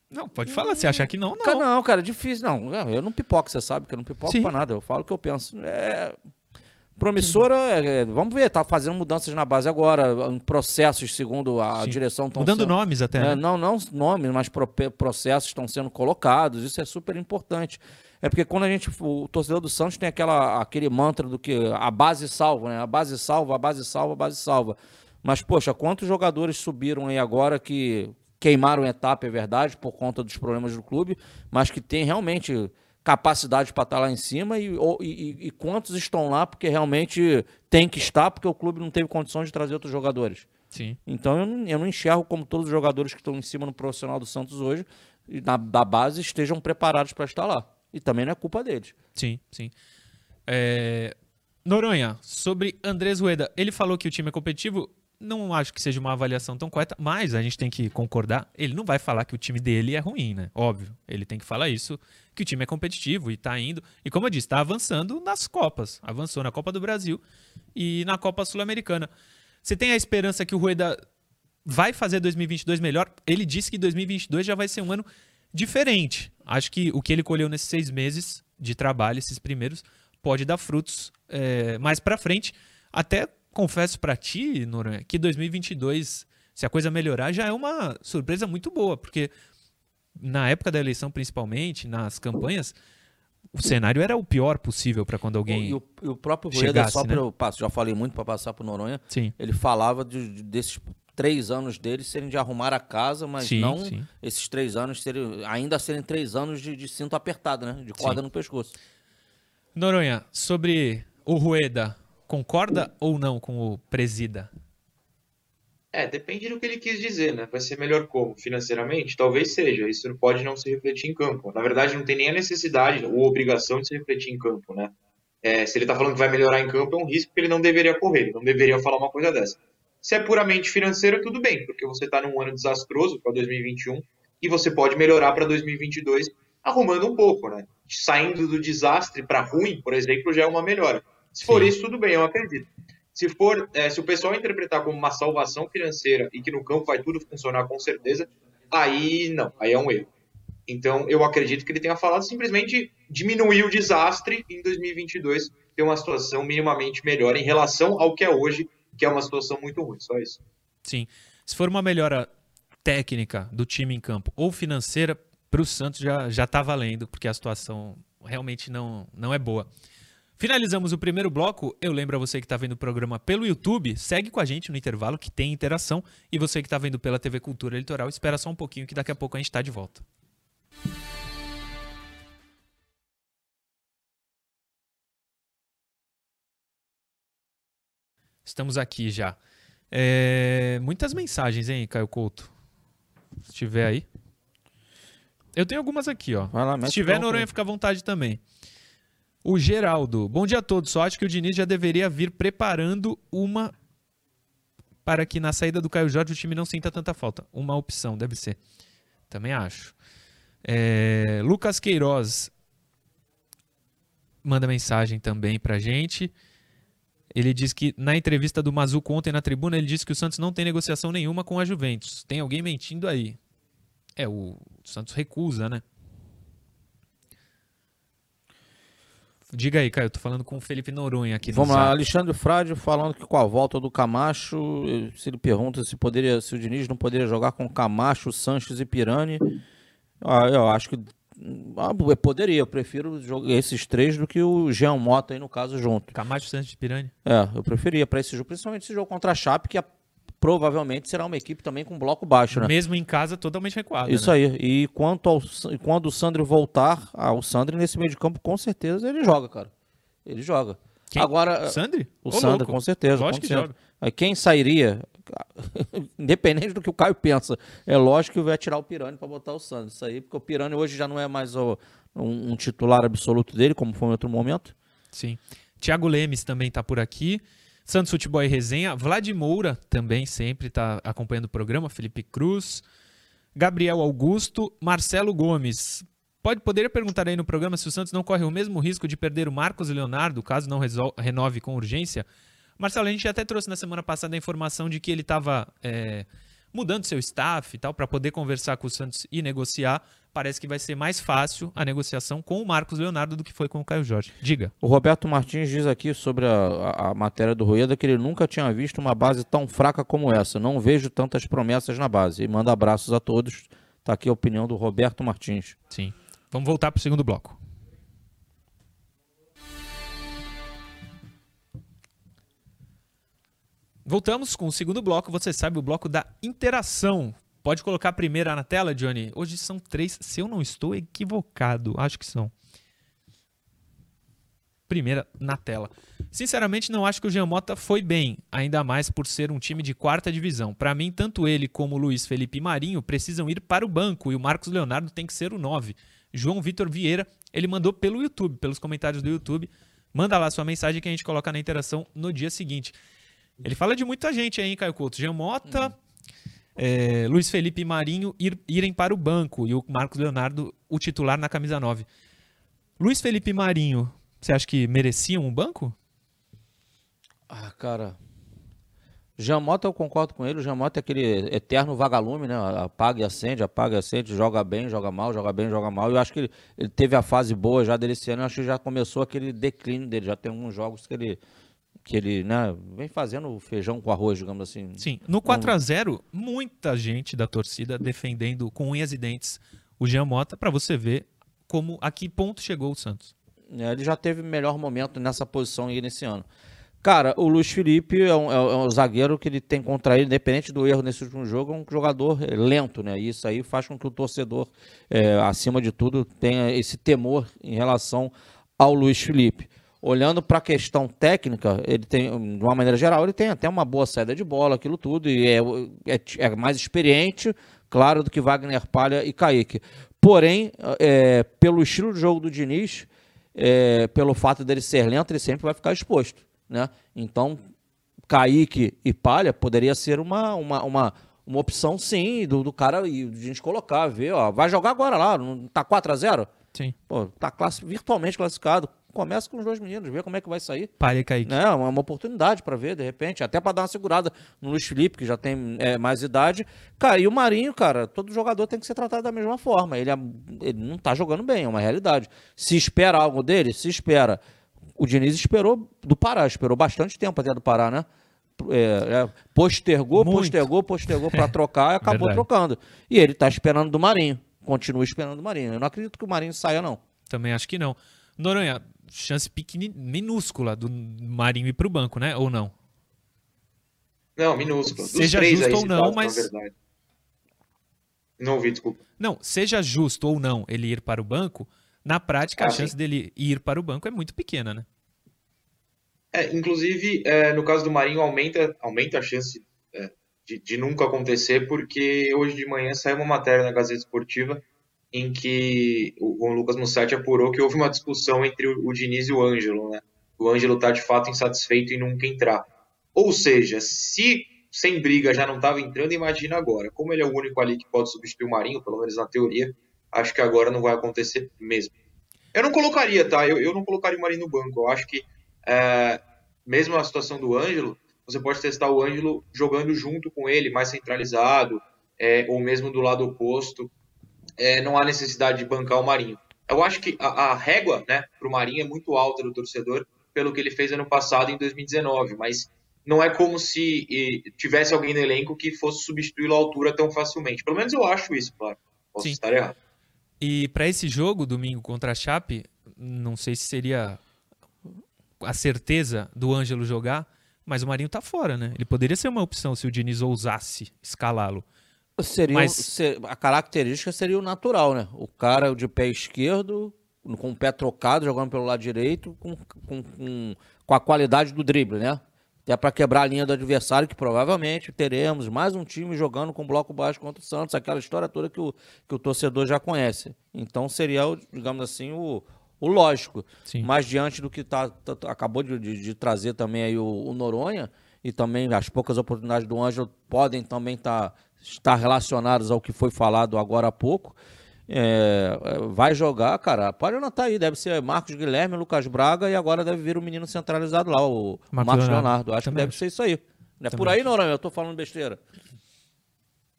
Speaker 1: Não, pode falar. Se achar que não, não.
Speaker 2: Cara, não, cara, é difícil. Não, eu não pipoco, você sabe que eu não pipoco Sim. pra nada. Eu falo o que eu penso. É. Promissora, é, é, vamos ver, tá fazendo mudanças na base agora, em processos, segundo a Sim. direção.
Speaker 1: Mudando sendo, nomes até. É,
Speaker 2: né? Não, não nomes, mas pro, processos estão sendo colocados. Isso é super importante. É porque quando a gente, o torcedor do Santos tem aquela, aquele mantra do que a base salva, né? A base salva, a base salva, a base salva. Mas, poxa, quantos jogadores subiram aí agora que queimaram etapa, é verdade, por conta dos problemas do clube, mas que tem realmente capacidade para estar lá em cima e, e, e, quantos estão lá porque realmente tem que estar porque o clube não teve condições de trazer outros jogadores.
Speaker 1: Sim.
Speaker 2: Então eu não, eu não enxergo como todos os jogadores que estão em cima no profissional do Santos hoje, na, da base, estejam preparados para estar lá. E também não é culpa deles.
Speaker 1: Sim, sim. É... Noronha, sobre Andrés Rueda, ele falou que o time é competitivo não acho que seja uma avaliação tão correta, mas a gente tem que concordar. Ele não vai falar que o time dele é ruim, né? Óbvio. Ele tem que falar isso, que o time é competitivo e tá indo. E como eu disse, tá avançando nas Copas. Avançou na Copa do Brasil e na Copa Sul-Americana. Você tem a esperança que o Rueda vai fazer 2022 melhor? Ele disse que 2022 já vai ser um ano diferente. Acho que o que ele colheu nesses seis meses de trabalho, esses primeiros, pode dar frutos é, mais para frente. Até confesso para ti, Noronha, que 2022, se a coisa melhorar, já é uma surpresa muito boa, porque na época da eleição, principalmente, nas campanhas, o cenário era o pior possível para quando alguém.
Speaker 2: E o, e o próprio Rueda, só né? para eu já falei muito para passar para Noronha,
Speaker 1: sim.
Speaker 2: ele falava de, de, desses três anos dele serem de arrumar a casa, mas sim, não sim. esses três anos serem, ainda serem três anos de, de cinto apertado, né? De corda no pescoço.
Speaker 1: Noronha, sobre o Rueda, concorda ou não com o presida?
Speaker 3: É, depende do que ele quis dizer, né? Vai ser melhor como? Financeiramente? Talvez seja. Isso pode não se refletir em campo. Na verdade, não tem nem a necessidade ou obrigação de se refletir em campo, né? É, se ele está falando que vai melhorar em campo, é um risco que ele não deveria correr. Ele não deveria falar uma coisa dessa. Se é puramente financeiro, tudo bem, porque você está num ano desastroso para 2021 e você pode melhorar para 2022 arrumando um pouco, né? Saindo do desastre para ruim, por exemplo, já é uma melhora. Se for Sim. isso, tudo bem, eu acredito. Se for, é, se o pessoal interpretar como uma salvação financeira e que no campo vai tudo funcionar com certeza, aí não, aí é um erro. Então, eu acredito que ele tenha falado simplesmente diminuir o desastre em 2022, ter uma situação minimamente melhor em relação ao que é hoje, que é uma situação muito ruim, só isso.
Speaker 1: Sim. Se for uma melhora técnica do time em campo ou financeira, para o Santos já, já tá valendo, porque a situação realmente não, não é boa. Finalizamos o primeiro bloco. Eu lembro a você que está vendo o programa pelo YouTube, segue com a gente no intervalo que tem interação. E você que está vendo pela TV Cultura Litoral, espera só um pouquinho que daqui a pouco a gente está de volta. Estamos aqui já. É... Muitas mensagens, hein, Caio Couto? Se tiver aí. Eu tenho algumas aqui, ó. Lá, Se tiver, Noronha fica à vontade também. O Geraldo. Bom dia a todos. Só acho que o Diniz já deveria vir preparando uma para que na saída do Caio Jorge o time não sinta tanta falta. Uma opção, deve ser. Também acho. É, Lucas Queiroz manda mensagem também pra gente. Ele diz que na entrevista do Mazuco ontem na tribuna, ele disse que o Santos não tem negociação nenhuma com a Juventus. Tem alguém mentindo aí. É, o Santos recusa, né? Diga aí, Caio, eu tô falando com o Felipe Noronha aqui
Speaker 2: Vamos lá, Alexandre Frade falando que com a volta do Camacho, se ele pergunta se poderia, se o Diniz não poderia jogar com Camacho, Sanches e Pirani. Ah, eu acho que ah, poderia, eu prefiro esses três do que o Jean Mota aí no caso junto.
Speaker 1: Camacho, Sanches e Pirani?
Speaker 2: É, eu preferia para esse jogo, principalmente esse jogo contra a Chape, que a, provavelmente será uma equipe também com bloco baixo, né?
Speaker 1: Mesmo em casa, totalmente recuado.
Speaker 2: Isso
Speaker 1: né?
Speaker 2: aí. E quanto ao, quando o Sandro voltar, ah, o Sandro nesse meio de campo, com certeza ele joga, cara. Ele joga.
Speaker 1: Quem? Agora, o Sandri?
Speaker 2: O Sandro, com certeza. Lógico que joga. Quem sairia, independente do que o Caio pensa, é lógico que vai tirar o Pirani para botar o Sandro. Isso aí, porque o Pirani hoje já não é mais o, um, um, titular absoluto dele, como foi em outro momento.
Speaker 1: Sim. Thiago Lemes também está por aqui. Santos Futebol e Resenha. Vlad Moura também sempre está acompanhando o programa. Felipe Cruz. Gabriel Augusto. Marcelo Gomes. Pode, poderia perguntar aí no programa se o Santos não corre o mesmo risco de perder o Marcos Leonardo, caso não renove com urgência. Marcelo, a gente até trouxe na semana passada a informação de que ele estava é, mudando seu staff e tal para poder conversar com o Santos e negociar. Parece que vai ser mais fácil a negociação com o Marcos Leonardo do que foi com o Caio Jorge. Diga.
Speaker 2: O Roberto Martins diz aqui sobre a, a, a matéria do Rueda que ele nunca tinha visto uma base tão fraca como essa. Não vejo tantas promessas na base. E manda abraços a todos. Está aqui a opinião do Roberto Martins.
Speaker 1: Sim. Vamos voltar para o segundo bloco. Voltamos com o segundo bloco, você sabe, o bloco da interação. Pode colocar a primeira na tela, Johnny? Hoje são três, se eu não estou equivocado, acho que são. Primeira na tela. Sinceramente, não acho que o Jean Mota foi bem, ainda mais por ser um time de quarta divisão. Para mim, tanto ele como o Luiz Felipe Marinho precisam ir para o banco e o Marcos Leonardo tem que ser o 9. João Vitor Vieira, ele mandou pelo YouTube, pelos comentários do YouTube. Manda lá sua mensagem que a gente coloca na interação no dia seguinte. Ele fala de muita gente aí, hein, Caio Couto? Jean Mota, uhum. É, Luiz Felipe e Marinho ir, irem para o banco e o Marcos Leonardo, o titular na camisa 9. Luiz Felipe e Marinho, você acha que mereciam um banco?
Speaker 2: Ah, cara. Jamota eu concordo com ele. O Jamota é aquele eterno vagalume, né? Apaga e acende, apaga e acende, joga bem, joga mal, joga bem, joga mal. Eu acho que ele, ele teve a fase boa já dele esse ano. Eu acho que já começou aquele declínio dele. Já tem alguns jogos que ele que ele né, vem fazendo feijão com arroz, digamos assim.
Speaker 1: Sim, no 4 a 0 muita gente da torcida defendendo com unhas e dentes o Jean Mota, para você ver como a que ponto chegou o Santos.
Speaker 2: É, ele já teve melhor momento nessa posição aí nesse ano. Cara, o Luiz Felipe é um, é um, é zagueiro que ele tem contra ele, independente do erro nesse último jogo, é um jogador lento, né? Isso aí faz com que o torcedor, é, acima de tudo, tenha esse temor em relação ao Luiz Felipe olhando para a questão técnica, ele tem, de uma maneira geral, ele tem até uma boa saída de bola, aquilo tudo, e é, é, é mais experiente, claro, do que Wagner Palha e Kaique. Porém, é, pelo estilo de jogo do Diniz, é, pelo fato dele ser lento, ele sempre vai ficar exposto. Né? Então, Kaique e Palha, poderia ser uma, uma, uma, uma opção, sim, do, do cara e a gente colocar, ver, ó, vai jogar agora lá, não tá 4 a 0
Speaker 1: Sim.
Speaker 2: Pô, tá classe, virtualmente classificado. Começa com os dois meninos, vê como é que vai sair.
Speaker 1: Palha e Kaique.
Speaker 2: É uma, uma oportunidade para ver, de repente, até para dar uma segurada no Luiz Felipe, que já tem é, mais idade. Cara, e o Marinho, cara, todo jogador tem que ser tratado da mesma forma. Ele, é- ele não tá jogando bem, é uma realidade. Se espera algo dele, se espera. O Diniz esperou do Pará, esperou bastante tempo até do Pará, né? É, é, postergou,
Speaker 1: Muito.
Speaker 2: postergou, postergou para trocar e acabou
Speaker 1: Verdade.
Speaker 2: trocando. E ele tá esperando do Marinho. Continua esperando do Marinho. Eu não acredito que o Marinho saia, não.
Speaker 1: Também acho que não. Noronha, chance pequeni- minúscula do Marinho ir pro banco, né? Ou não?
Speaker 3: Não, minúsculo. Dos
Speaker 1: Seja justo
Speaker 3: aí
Speaker 1: ou não, mas-.
Speaker 3: Não ouvi, desculpa.
Speaker 1: Não, seja justo ou não ele ir para o banco, na prática a
Speaker 3: Ah,
Speaker 1: chance
Speaker 3: sim.
Speaker 1: dele ir para o banco é muito pequena, né?
Speaker 3: É, inclusive, é, no caso do Marinho, aumenta, aumenta a chance é, de, de nunca acontecer, porque hoje de manhã saiu uma matéria na Gazeta Esportiva em que o, o Lucas Mussetti apurou que houve uma discussão entre o, Diniz e o Ângelo, né? O Ângelo está de fato insatisfeito em nunca entrar. Ou seja, se sem briga já não estava entrando, imagina agora. Como ele é o único ali que pode substituir o Marinho, pelo menos na teoria, acho que agora não vai acontecer mesmo. Eu não colocaria, tá? Eu, eu não colocaria o Marinho no banco. Eu acho que é, mesmo a situação do Ângelo, você pode testar o Ângelo jogando junto com ele, mais centralizado, é, ou mesmo do lado oposto. É, não há necessidade de bancar o Marinho. Eu acho que a, a régua né, para o Marinho é muito alta do torcedor pelo que ele fez ano passado em 2019, mas não é como se e, tivesse alguém no elenco que fosse substituí-lo à altura tão facilmente. Pelo menos eu acho isso, claro. Posso
Speaker 1: Sim.
Speaker 3: estar errado.
Speaker 1: E para esse jogo, domingo contra a Chape, não sei se seria a certeza do Ângelo jogar, mas o Marinho tá fora, né? Ele poderia ser uma opção se o Diniz ousasse escalá-lo.
Speaker 2: Seria,
Speaker 1: Mas-
Speaker 2: se- a característica seria o natural, né? O cara de pé esquerdo, com o pé trocado, jogando pelo lado direito, com, com, com, com a qualidade do drible, né? Até para quebrar a linha do adversário, que provavelmente teremos mais um time jogando com bloco baixo contra o Santos, aquela história toda que o, que o torcedor já conhece. Então seria, o, digamos assim, o, o lógico.
Speaker 1: Sim.
Speaker 2: Mas diante do que tá, tá- tá- acabou de, de- de trazer também aí o, o Noronha, e também as poucas oportunidades do Ângelo podem também tá, estar relacionadas ao que foi falado agora há pouco. É, é, vai jogar, cara. Pode anotar aí, deve ser Marcos Guilherme, Lucas Braga e agora deve vir o menino centralizado lá, o
Speaker 1: Marcos
Speaker 2: Marcos,
Speaker 1: Leonardo.
Speaker 2: Leonardo. Acho
Speaker 1: Também
Speaker 2: que deve ser isso aí. Não é
Speaker 1: Também
Speaker 2: por aí. Noronha, eu tô falando besteira.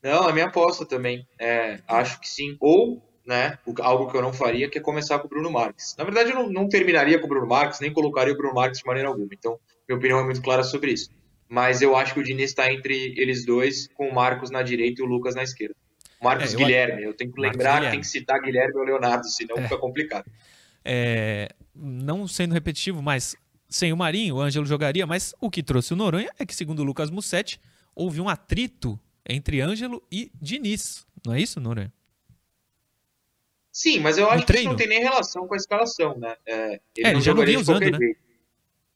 Speaker 3: Não, é minha aposta também. É, acho que sim. Ou, né, algo que eu não faria, que é começar com o Bruno Marques. Na verdade, eu não, não terminaria com o Bruno Marques, nem colocaria o Bruno Marques de maneira alguma. Então, minha opinião é muito clara sobre isso. Mas eu acho que o Diniz está entre eles dois, com o Marcos na direita e o Lucas na esquerda. Marcos
Speaker 1: É, eu-
Speaker 3: Guilherme, eu tenho que
Speaker 1: Marcos
Speaker 3: lembrar que tem que citar Guilherme ou Leonardo, senão
Speaker 1: É.
Speaker 3: fica complicado.
Speaker 1: É, não sendo repetitivo, mas sem o Marinho, o Ângelo jogaria, mas o que trouxe o Noronha é que, segundo o Lucas Mussetti, houve um atrito entre Ângelo e Diniz. Não é isso, Noronha?
Speaker 3: Sim, mas eu acho que isso não tem nem relação com a escalação, né? É,
Speaker 1: É, ele já não
Speaker 3: jogaria
Speaker 1: vinha
Speaker 3: de qualquer
Speaker 1: usando, né?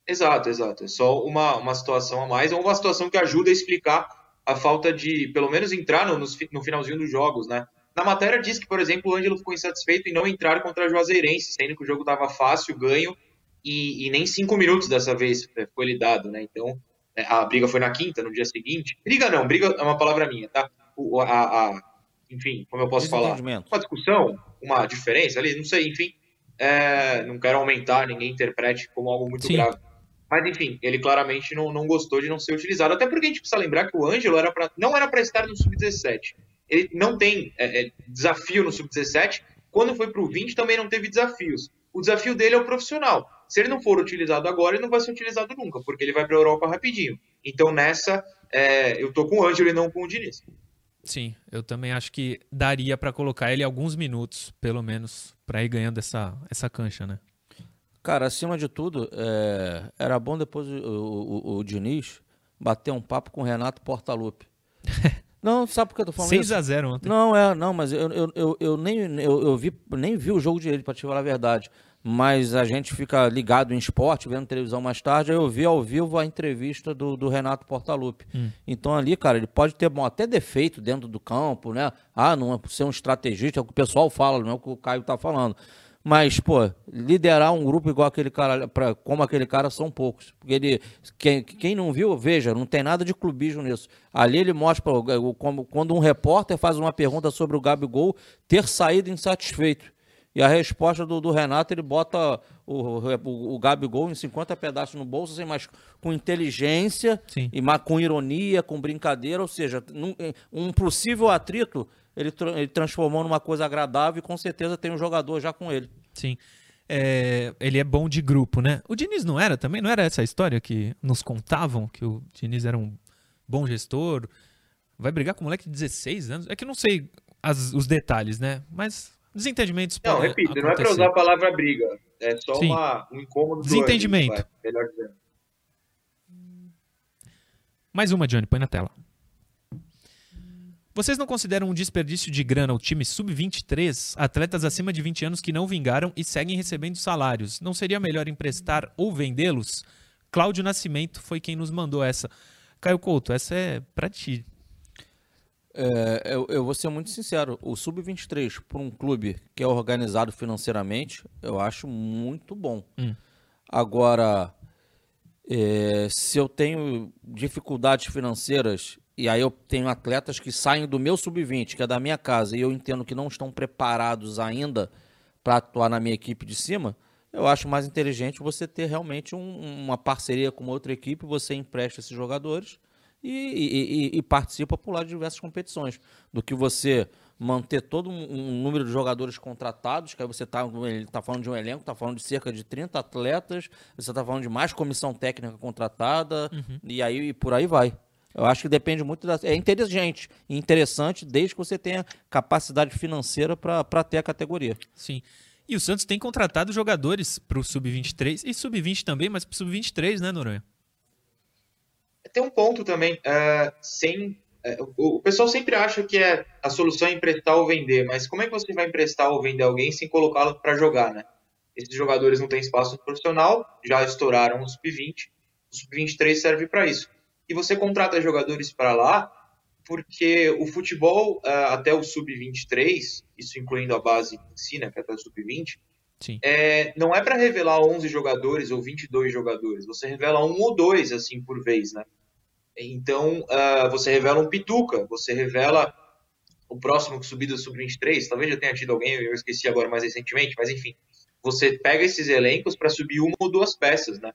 Speaker 3: Exato, exato. É só uma, uma situação a mais, ou uma situação que ajuda a explicar a falta de, pelo menos, entrar no, no finalzinho dos jogos, né? Na matéria diz que, por exemplo, o Ângelo ficou insatisfeito em não entrar contra a Juazeirense, sendo que o jogo estava fácil, ganho, e, e nem cinco minutos dessa vez foi lhe dado, né? Então, é, a briga foi na quinta, no dia seguinte. Briga não, briga é uma palavra minha, tá? O, a, a- enfim, como eu posso falar? Uma discussão, uma diferença ali, não sei, enfim. É, não quero aumentar, ninguém interprete como algo muito
Speaker 1: Sim.
Speaker 3: grave. Mas enfim, ele claramente não, não gostou de não ser utilizado. Até porque a gente precisa lembrar que o Ângelo era pra, não era para estar no Sub-17. Ele não tem é, é, desafio no Sub-17. Quando foi para o 20 também não teve desafios. O desafio dele é o profissional. Se ele não for utilizado agora, ele não vai ser utilizado nunca, porque ele vai para a Europa rapidinho. Então nessa, é, eu tô com o Ângelo e não com o Diniz.
Speaker 1: Sim, eu também acho que daria pra colocar ele alguns minutos, pelo menos, pra ir ganhando essa, essa cancha, né?
Speaker 2: Cara, acima de tudo, é, era bom depois o, o, o- Diniz bater um papo com o Renato Portaluppi. Não, sabe por que eu tô falando isso?
Speaker 1: 6x0 ontem.
Speaker 2: Não, é, não, mas eu, eu, eu, eu nem, eu, eu vi, nem vi o jogo direito, pra te falar a verdade. Mas a gente fica ligado em esporte, vendo televisão mais tarde, aí eu vi ao vivo a entrevista do, do Renato Portaluppi. Então ali, cara, ele pode ter bom, até defeito dentro do campo, né? Ah, não é por ser um estrategista, é o que o pessoal fala, não é o que o Caio tá falando. Mas, pô, liderar um grupo igual aquele cara, pra, como aquele cara, são poucos. Porque ele, quem, quem não viu, veja, não tem nada de clubismo nisso. Ali ele mostra, como, quando um repórter faz uma pergunta sobre o Gabigol ter saído insatisfeito. E a resposta do, do Renato, ele bota o, o, o Gabigol em 50 pedaços no bolso, assim, mas com inteligência,
Speaker 1: Sim.
Speaker 2: e mas com ironia, com brincadeira, ou seja, num, um possível atrito ele, ele transformou numa coisa agradável e com certeza tem um jogador já com ele.
Speaker 1: Sim. É, ele é bom de grupo, né? O Diniz não era também? Não era essa a história que nos contavam que o Diniz era um bom gestor? Vai brigar com um moleque de 16 anos? É que eu não sei as, os detalhes, né? Mas desentendimentos
Speaker 3: Não, repito, acontecer. não é para usar a palavra briga. É só uma, um incômodo.
Speaker 1: Desentendimento. Do melhor dizendo. Mais uma, Johnny, põe na tela. Vocês não consideram um desperdício de grana o time sub-23, atletas acima de 20 anos que não vingaram e seguem recebendo salários? Não seria melhor emprestar ou vendê-los? Cláudio Nascimento foi quem nos mandou essa. Caio Couto, essa é para ti.
Speaker 2: É, eu, eu, vou ser muito sincero, o Sub-23 para um clube que é organizado financeiramente, eu acho muito bom.
Speaker 1: Hum.
Speaker 2: Agora, é, se eu tenho dificuldades financeiras e aí eu tenho atletas que saem do meu sub-20, que é da minha casa, e eu entendo que não estão preparados ainda para atuar na minha equipe de cima, eu acho mais inteligente você ter realmente um, uma parceria com outra equipe, você empresta esses jogadores e, e, e, e, participa por lá de diversas competições, do que você manter todo um, um número de jogadores contratados, que aí você está tá falando de um elenco, está falando de cerca de 30 atletas, você está falando de mais comissão técnica contratada,
Speaker 1: uhum.
Speaker 2: e aí por aí vai. Eu acho que depende muito da. É inteligente e interessante desde que você tenha capacidade financeira para ter a categoria.
Speaker 1: Sim. E o Santos tem contratado jogadores para o Sub-23 e Sub-20 também, mas para o Sub-23, né, Noronha?
Speaker 3: Tem um ponto também. Uh, sem, uh, o pessoal sempre acha que é a solução é emprestar ou vender, mas como é que você vai emprestar ou vender alguém sem colocá-lo para jogar, né? Esses jogadores não têm espaço profissional, já estouraram o Sub-20. O Sub-23 serve para isso e você contrata jogadores para lá, porque o futebol uh, até o sub-23, isso incluindo a base em si, né, que é até o sub-20, é, não é para revelar 11 jogadores ou 22 jogadores, você revela um ou dois assim por vez, né? Então, uh, você revela um pituca, você revela o próximo que subir do sub-23, talvez já tenha tido alguém, eu esqueci agora mais recentemente, mas enfim, você pega esses elencos para subir uma ou duas peças, né?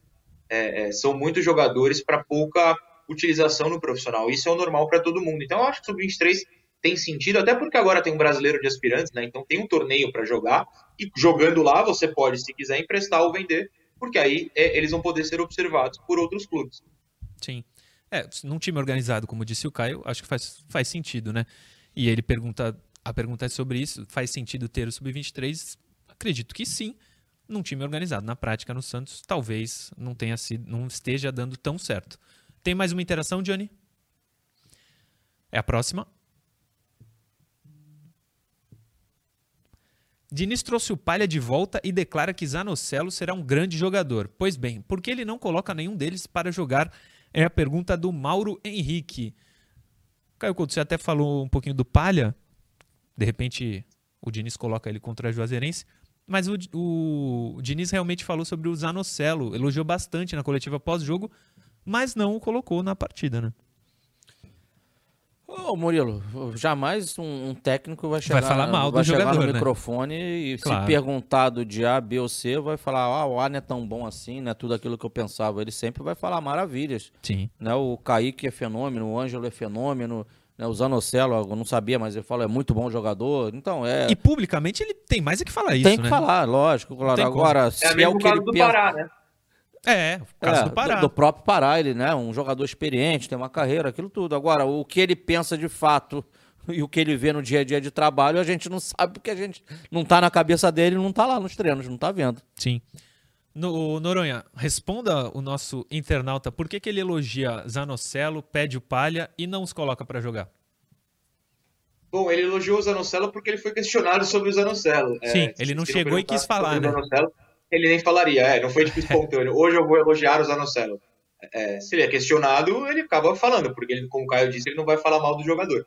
Speaker 3: É, é, são muitos jogadores para pouca utilização no profissional. Isso é o normal para todo mundo. Então eu acho que o sub-23 tem sentido, até porque agora tem um brasileiro de aspirantes, né? Então tem um torneio para jogar e jogando lá você pode, se quiser, emprestar ou vender, porque aí é, eles vão poder ser observados por outros clubes.
Speaker 1: Sim. É, num time organizado, como disse o Caio, acho que faz, faz sentido, né? E ele pergunta, a pergunta é sobre isso, faz sentido ter o sub-23? Acredito que sim. Num time organizado, na prática, no Santos, talvez não tenha sido, não esteja dando tão certo. Tem mais uma interação, Johnny? É a próxima. Diniz trouxe o Palha de volta e declara que Zanocelo será um grande jogador. Pois bem, por que ele não coloca nenhum deles para jogar? É a pergunta do Mauro Henrique. Caio Couto, você até falou um pouquinho do Palha. De repente, o Diniz coloca ele contra a Juazeirense. Mas o, o, o Diniz realmente falou sobre o Zanocelo. Elogiou bastante na coletiva pós-jogo mas não o colocou na partida, né?
Speaker 2: Ô, Murilo, jamais um, um técnico vai chegar,
Speaker 1: vai falar mal
Speaker 2: vai
Speaker 1: do jogador,
Speaker 2: no
Speaker 1: né?
Speaker 2: microfone e
Speaker 1: claro.
Speaker 2: se perguntado de A, B ou C, vai falar, ah, o A não é tão bom assim, não é tudo aquilo que eu pensava. Ele sempre vai falar maravilhas.
Speaker 1: Sim.
Speaker 2: Né? O Kaique é fenômeno, o Ângelo é fenômeno, né? o Zanocelo, eu não sabia, mas ele fala, é muito bom jogador. Então, é...
Speaker 1: E publicamente ele tem mais é que falar isso,
Speaker 2: Tem que
Speaker 1: né?
Speaker 2: falar, lógico. Claro. Agora,
Speaker 3: é
Speaker 2: se
Speaker 3: é o
Speaker 2: que ele
Speaker 3: do
Speaker 2: pensa...
Speaker 3: Pará, né?
Speaker 1: É, o caso
Speaker 2: É,
Speaker 1: do Pará.
Speaker 2: Do, do próprio Pará, ele, né? Um jogador experiente, tem uma carreira, aquilo tudo. Agora, o que ele pensa de fato e o que ele vê no dia a dia de trabalho, a gente não sabe porque a gente não tá na cabeça dele, não tá lá nos treinos, não tá vendo.
Speaker 1: Sim. No, Noronha, responda o nosso internauta por que, que ele elogia Zanocelo, pede o palha e não os coloca para jogar.
Speaker 3: Bom, ele elogiou o Zanocelo porque ele foi questionado sobre o Zanocelo.
Speaker 1: Sim,
Speaker 3: É,
Speaker 1: ele não chegou e quis falar, né?
Speaker 3: Zanocelo, ele nem falaria, é, não foi tipo espontâneo. Hoje eu vou elogiar o Zanocelo. É, se ele é questionado, ele acaba falando, porque ele, como o Caio disse, ele não vai falar mal do jogador.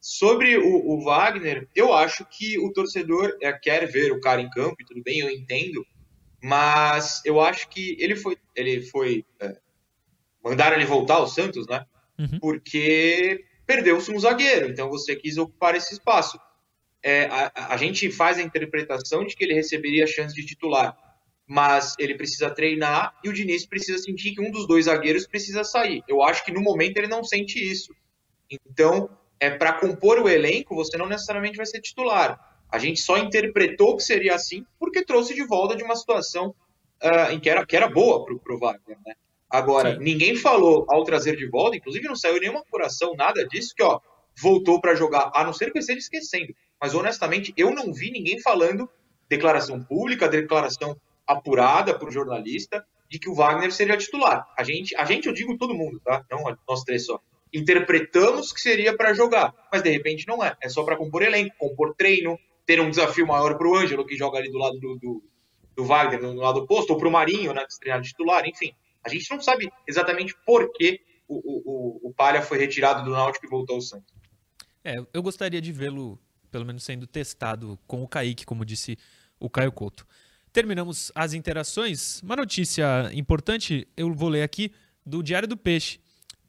Speaker 3: Sobre o, o, Wagner, eu acho que o torcedor é, quer ver o cara em campo, e tudo bem, eu entendo, mas eu acho que ele foi. Ele foi é, mandaram ele voltar ao Santos, né? Uhum. Porque perdeu-se um zagueiro, então você quis ocupar esse espaço. É, a, a, gente faz a interpretação de que ele receberia a chance de titular, mas ele precisa treinar e o Diniz precisa sentir que um dos dois zagueiros precisa sair. Eu acho que no momento ele não sente isso. Então, é, para compor o elenco, você não necessariamente vai ser titular. A gente só interpretou que seria assim porque trouxe de volta de uma situação uh, em que era, que era boa para o Wagner. Né? Agora, Sim. ninguém falou ao trazer de volta, inclusive não saiu nenhuma apuração, nada disso, que ó, voltou para jogar, a não ser que eu esteja esquecendo. Mas honestamente, eu não vi ninguém falando declaração pública, declaração apurada por jornalista, de que o Wagner seria titular. A gente, a gente eu digo todo mundo, tá? Não nós três só interpretamos que seria para jogar, mas de repente não é. É só para compor elenco, compor treino, ter um desafio maior para o Ângelo, que joga ali do lado do, do, do Wagner, no lado oposto, ou para o Marinho, né, que titular, enfim. A gente não sabe exatamente por que o, o, o Palha foi retirado do Náutico e voltou ao Santos.
Speaker 1: É, eu gostaria de vê-lo, pelo menos sendo testado com o Kaique, como disse o Caio Couto. Terminamos as interações. Uma notícia importante, eu vou ler aqui, do Diário do Peixe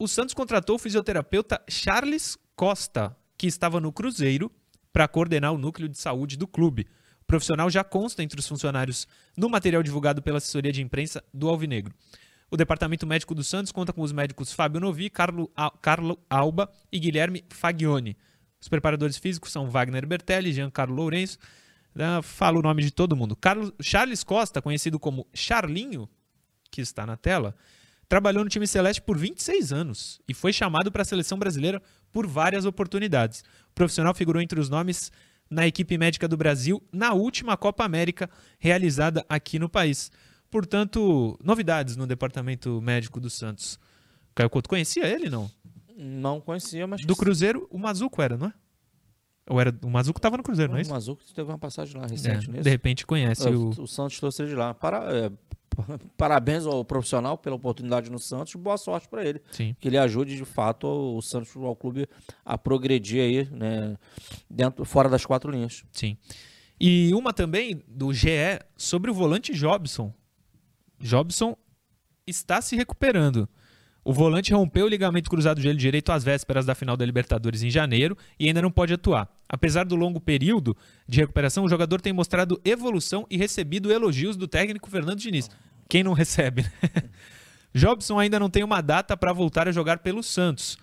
Speaker 1: o Santos contratou o fisioterapeuta Charles Costa, que estava no Cruzeiro, para coordenar o núcleo de saúde do clube. O profissional já consta entre os funcionários no material divulgado pela assessoria de imprensa do Alvinegro. O departamento médico do Santos conta com os médicos Fábio Novi, Carlo, Carlo Alba e Guilherme Fagione. Os preparadores físicos são Wagner Bertelli, Giancarlo Lourenço. Uh, falo o nome de todo mundo. Carlos, Charles Costa, conhecido como Charlinho, que está na tela, Trabalhou no time celeste por 26 anos e foi chamado para a seleção brasileira por várias oportunidades. O profissional figurou entre os nomes na equipe médica do Brasil na última Copa América realizada aqui no país. Portanto, novidades no departamento médico do Santos. Caio Couto conhecia ele, não?
Speaker 2: Não conhecia, mas.
Speaker 1: Do Cruzeiro, o Mazuco era, não é? Ou era, o Mazuco estava no Cruzeiro, não, é isso?
Speaker 2: O Mazuco teve uma passagem lá recente,
Speaker 1: é, De repente conhece o...
Speaker 2: O Santos trouxe ele de lá. Para, é, parabéns ao profissional pela oportunidade no Santos, boa sorte para ele.
Speaker 1: Sim.
Speaker 2: Que ele ajude de fato o Santos Futebol Clube a progredir aí, né, dentro, fora das quatro linhas.
Speaker 1: Sim. E uma também do GE sobre o volante Jobson. Jobson está se recuperando. O volante rompeu o ligamento cruzado do joelho direito às vésperas da final da Libertadores em janeiro e ainda não pode atuar. Apesar do longo período de recuperação, o jogador tem mostrado evolução e recebido elogios do técnico Fernando Diniz. Quem não recebe, né? Jobson ainda não tem uma data para voltar a jogar pelo Santos,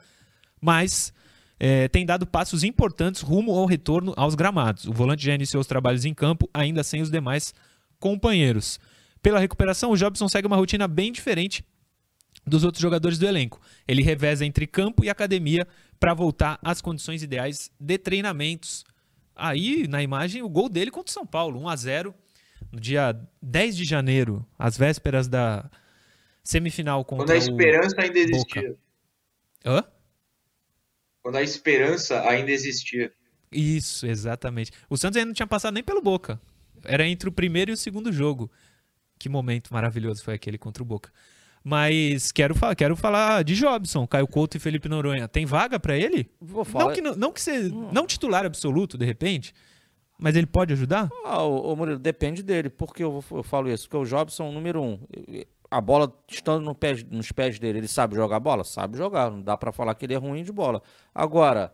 Speaker 1: mas é, tem dado passos importantes rumo ao retorno aos gramados. O volante já iniciou os trabalhos em campo, ainda sem os demais companheiros. Pela recuperação, o Jobson segue uma rotina bem diferente dos outros jogadores do elenco. Ele reveza entre campo e academia para voltar às condições ideais de treinamentos. Aí, na imagem, o gol dele contra o São Paulo, 1 a 0 no dia 10 de janeiro, às vésperas da semifinal contra
Speaker 3: Quando a esperança ainda existia.
Speaker 1: Boca. Hã?
Speaker 3: Quando a esperança ainda existia.
Speaker 1: Isso, exatamente. O Santos ainda não tinha passado nem pelo Boca. Era entre o primeiro e o segundo jogo. Que momento maravilhoso foi aquele contra o Boca. Mas quero, fa quero falar de Jobson, Caio Couto e Felipe Noronha. Tem vaga para ele?
Speaker 2: Vou falar.
Speaker 1: Não que, não, que ser, hum. não titular absoluto, de repente, mas ele pode ajudar?
Speaker 2: Ah, o, o Murilo, depende dele. Por que eu, eu falo isso? Porque o Jobson, número um, a bola estando no pé, nos pés dele, ele sabe jogar bola? Sabe jogar. Não dá para falar que ele é ruim de bola. Agora,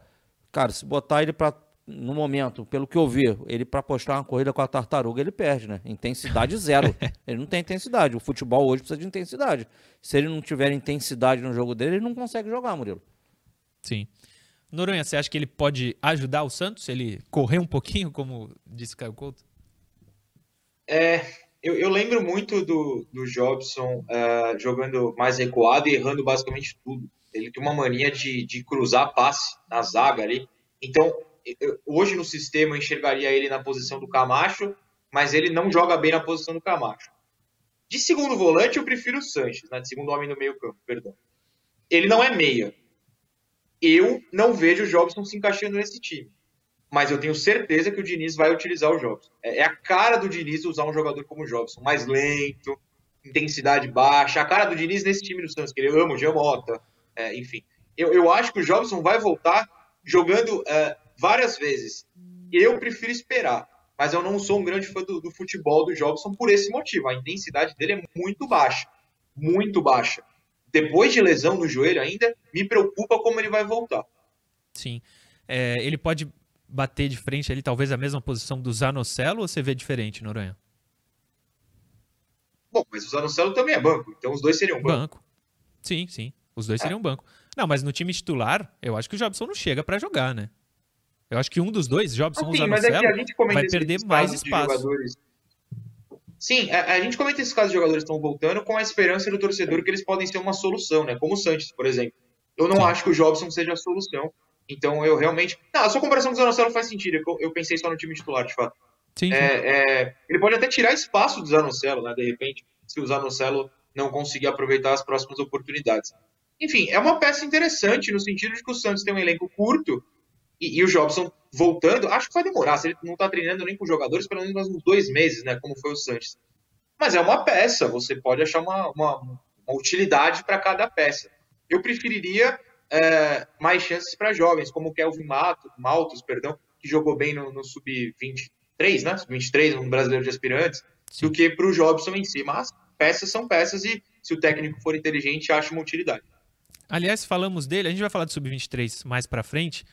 Speaker 2: cara, se botar ele para no momento, pelo que eu vi, ele para postar uma corrida com a tartaruga, ele perde, né? Intensidade zero. ele não tem intensidade. O futebol hoje precisa de intensidade. Se ele não tiver intensidade no jogo dele, ele não consegue jogar, Murilo.
Speaker 1: Sim. Noronha, você acha que ele pode ajudar o Santos? Ele correr um pouquinho, como disse Caio Couto?
Speaker 3: É, eu, eu lembro muito do, do Jobson uh, jogando mais recuado e errando basicamente tudo. Ele tem uma mania de, de cruzar passe na zaga ali. Então, hoje no sistema eu enxergaria ele na posição do Camacho, mas ele não joga bem na posição do Camacho. De segundo volante, eu prefiro o Sanches, né? de segundo homem no meio campo, perdão. Ele não é meia. Eu não vejo o Jobson se encaixando nesse time. Mas eu tenho certeza que o Diniz vai utilizar o Jobson. É, é a cara do Diniz usar um jogador como o Jobson, mais lento, intensidade baixa. A cara do Diniz nesse time do Santos, que ele ama o Giamota, é, enfim. Eu, eu acho que o Jobson vai voltar jogando uh, várias vezes. Eu prefiro esperar, mas eu não sou um grande fã do, do futebol do Jobson por esse motivo. A intensidade dele é muito baixa, muito baixa. Depois de lesão no joelho ainda, me preocupa como ele vai voltar.
Speaker 1: Sim. É, ele pode bater de frente ali, talvez a mesma posição do Zanocelo, ou você vê diferente, Noronha?
Speaker 3: Bom, mas o Zanocelo também é banco, então os dois seriam banco. Banco.
Speaker 1: Sim, sim. Os dois é. seriam banco. Não, mas no time titular, eu acho que o Jobson não chega para jogar, né? Eu acho que um dos dois, Jobson ou Zanocelo, é vai perder mais espaço.
Speaker 3: Sim, a, a, gente comenta esses casos de jogadores que estão voltando com a esperança do torcedor que eles podem ser uma solução, né? Como o Santos, por exemplo. Eu não Sim. acho que o Jobson seja a solução. Então eu realmente. Não, a sua comparação com o Zanocelo faz sentido. Eu, eu pensei só no time titular, de fato. Sim, sim. É, é, ele pode até tirar espaço do Zanocelo, né? De repente, se o Zanocelo não conseguir aproveitar as próximas oportunidades. Enfim, é uma peça interessante no sentido de que o Santos tem um elenco curto e, e o Jobson voltando, acho que vai demorar. Se ele não está treinando nem com jogadores, pelo menos uns dois meses, né? Como foi o Santos. Mas é uma peça, você pode achar uma, uma, uma utilidade para cada peça. Eu preferiria é, mais chances para jovens, como o Kelvin Mato, Maltos, perdão, que jogou bem no, no Sub-23, né? Sub-23, no Brasileiro de Aspirantes, Sim. do que para o Jobson em si. Mas peças são peças e se o técnico for inteligente, acha uma utilidade.
Speaker 1: Aliás, falamos dele, a gente vai falar do Sub-23 mais para frente,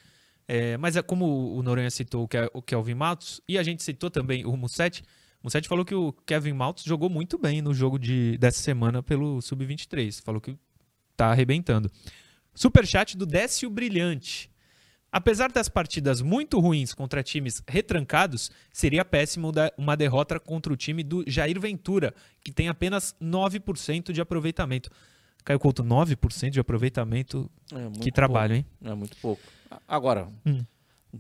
Speaker 1: é, mas é como o Noronha citou o Kelvin Matos, e a gente citou também o Musset, o Musset falou que o Kevin Maltos jogou muito bem no jogo de, dessa semana pelo Sub-23, falou que tá arrebentando. Superchat do Décio Brilhante. Apesar das partidas muito ruins contra times retrancados, seria péssimo uma derrota contra o time do Jair Ventura, que tem apenas 9% de aproveitamento. Caio Couto, 9% de aproveitamento. É que trabalho,
Speaker 2: hein? É muito pouco. Agora, hum.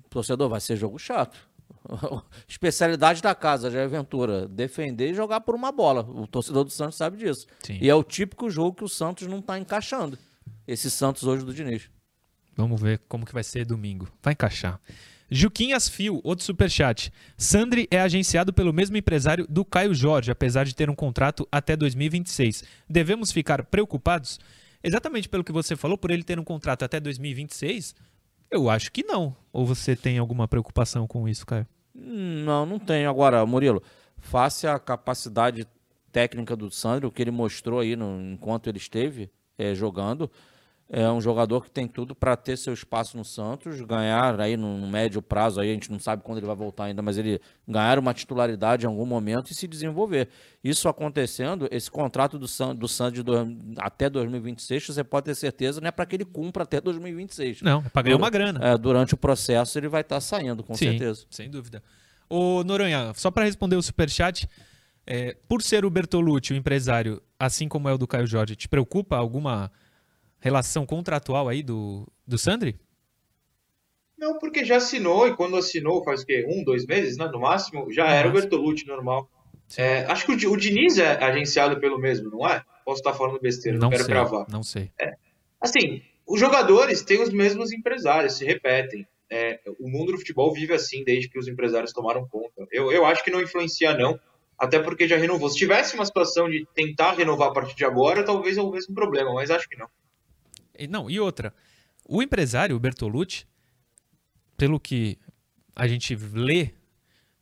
Speaker 2: torcedor, vai ser jogo chato. Especialidade da casa, Jair Ventura, defender e jogar por uma bola. O torcedor do Santos sabe disso. Sim. E é o típico jogo que o Santos não está encaixando esse Santos hoje do Diniz.
Speaker 1: Vamos ver como que vai ser domingo. Vai encaixar. Juquinhas Fio, outro superchat. Sandri é agenciado pelo mesmo empresário do Caio Jorge, apesar de ter um contrato até 2026. Devemos ficar preocupados? Exatamente pelo que você falou, por ele ter um contrato até 2026? Eu acho que não. Ou você tem alguma preocupação com isso, Caio?
Speaker 2: Não, não tenho. Agora, Murilo, face a capacidade técnica do Sandro, o que ele mostrou aí no, enquanto ele esteve é, jogando, é um jogador que tem tudo para ter seu espaço no Santos, ganhar aí no, médio prazo, aí a gente não sabe quando ele vai voltar ainda, mas ele ganhar uma titularidade em algum momento e se desenvolver. Isso acontecendo, esse contrato do, San, do Santos até 2026, você pode ter certeza, não é para que ele cumpra até 2026.
Speaker 1: Não, é para ganhar uma grana.
Speaker 2: É, durante o processo ele vai estar tá saindo, com Sim, certeza.
Speaker 1: Sem dúvida. Ô Noronha, só para responder o superchat, é, por ser o Bertolucci, o empresário, assim como é o do Caio Jorge, te preocupa alguma relação contratual aí do, do Sandri?
Speaker 3: Não, porque já assinou e quando assinou faz o quê? Um, dois meses, né? No máximo, já era o Bertolucci normal. É, acho que o, o Diniz é agenciado pelo mesmo, não é? Posso estar falando besteira, não, não quero
Speaker 1: sei,
Speaker 3: cravar.
Speaker 1: Não sei.
Speaker 3: É. Assim, os jogadores têm os mesmos empresários, se repetem. É, o mundo do futebol vive assim desde que os empresários tomaram conta. Eu, eu acho que não influencia, não. Até porque já renovou. Se tivesse uma situação de tentar renovar a partir de agora, talvez houvesse um problema, mas acho que não.
Speaker 1: Não, e outra. O empresário, o Bertolucci, pelo que a gente lê,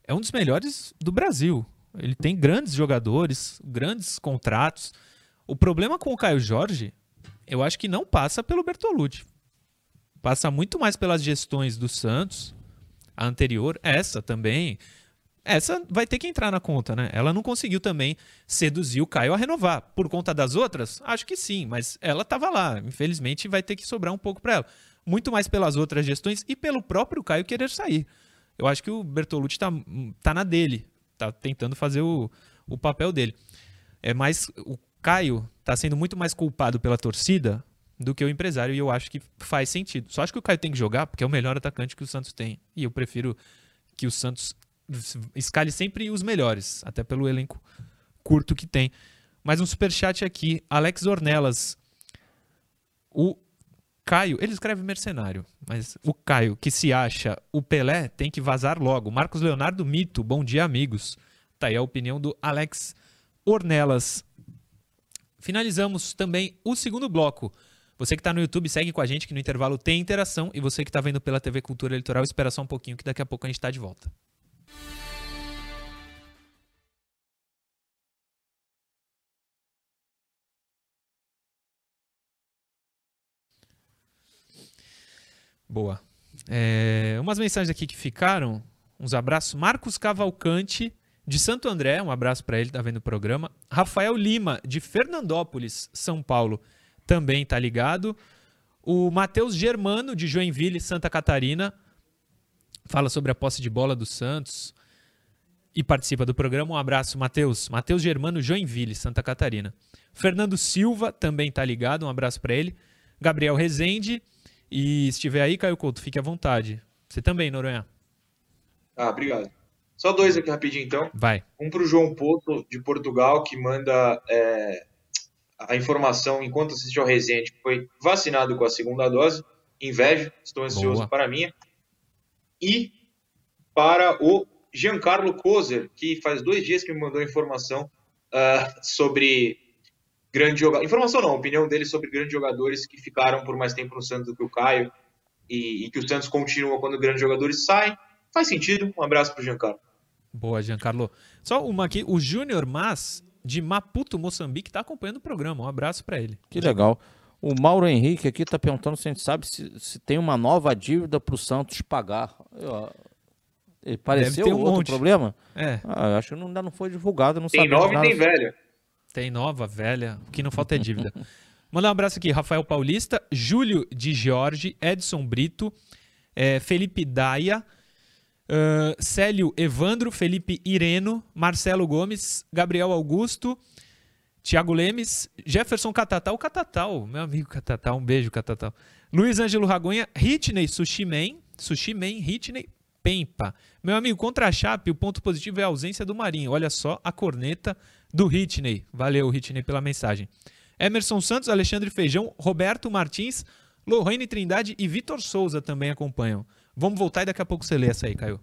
Speaker 1: é um dos melhores do Brasil. Ele tem grandes jogadores, grandes contratos. O problema com o Caio Jorge, eu acho que não passa pelo Bertolucci. Passa muito mais pelas gestões do Santos, a anterior, essa também. Essa vai ter que entrar na conta, né? Ela não conseguiu também seduzir o Caio a renovar. Por conta das outras? Acho que sim, mas ela estava lá. Infelizmente vai ter que sobrar um pouco para ela. Muito mais pelas outras gestões e pelo próprio Caio querer sair. Eu acho que o Bertolucci está tá na dele, tá tentando fazer o, o papel dele. É mais o Caio está sendo muito mais culpado pela torcida do que o empresário e eu acho que faz sentido. Só acho que o Caio tem que jogar porque é o melhor atacante que o Santos tem e eu prefiro que o Santos escale sempre os melhores, até pelo elenco curto que tem. Mais um super chat aqui, Alex Ornelas. O Caio, ele escreve mercenário, mas o Caio que se acha o Pelé tem que vazar logo. Marcos Leonardo Mito, bom dia amigos. Tá aí a opinião do Alex Ornelas. Finalizamos também o segundo bloco. Você que está no YouTube, segue com a gente que no intervalo tem interação. E você que está vendo pela TV Cultura Eleitoral, espera só um pouquinho que daqui a pouco a gente está de volta. Boa. É, umas mensagens aqui que ficaram. Uns abraços. Marcos Cavalcante, de Santo André, um abraço para ele, tá vendo o programa. Rafael Lima, de Fernandópolis, São Paulo, também tá ligado. O Matheus Germano, de Joinville, Santa Catarina, fala sobre a posse de bola do Santos e participa do programa. Um abraço, Matheus. Matheus Germano, Joinville, Santa Catarina. Fernando Silva também tá ligado, um abraço para ele. Gabriel Rezende e se estiver aí, Caio Couto, fique à vontade. Você também, Noronha.
Speaker 3: Ah, obrigado. Só dois aqui rapidinho, então.
Speaker 1: Vai.
Speaker 3: Um para o João Porto, de Portugal, que manda é, a informação, enquanto assiste ao resenha, que foi vacinado com a segunda dose. Inveja, estou ansioso Boa. para a minha. E para o Giancarlo Kozer, que faz dois dias que me mandou informação uh, sobre grande jogador. Informação não, opinião dele sobre grandes jogadores que ficaram por mais tempo no Santos do que o Caio e, e que o Santos continua quando grandes jogadores saem. Faz sentido. Um abraço para o Giancarlo.
Speaker 1: Boa, Giancarlo. Só uma aqui, o Júnior Mas, de Maputo, Moçambique, está acompanhando o programa. Um abraço para ele.
Speaker 2: Que legal. O Mauro Henrique aqui está perguntando se a gente sabe se, se tem uma nova dívida para o Santos pagar. Eu, ele pareceu um outro monte. problema?
Speaker 1: É.
Speaker 2: Ah, acho que não, ainda não foi divulgado. Não
Speaker 3: tem nova e tem velha.
Speaker 1: Tem nova, velha. O que não falta é dívida. Mandar um abraço aqui, Rafael Paulista, Júlio de Jorge, Edson Brito, é, Felipe Daia, uh, Célio Evandro, Felipe Ireno, Marcelo Gomes, Gabriel Augusto, Tiago Lemes, Jefferson Catatal, Catatal, meu amigo Catatal, um beijo, Catatal. Luiz Ângelo Ragonha, Hitney Sushimen, Sushimen, Hitney Pempa. Meu amigo, contra a Chape, o ponto positivo é a ausência do Marinho. Olha só a corneta do Hitney. Valeu, Hitney, pela mensagem. Emerson Santos, Alexandre Feijão, Roberto Martins, Lorraine Trindade e Vitor Souza também acompanham. Vamos voltar e daqui a pouco você lê essa aí, Caio.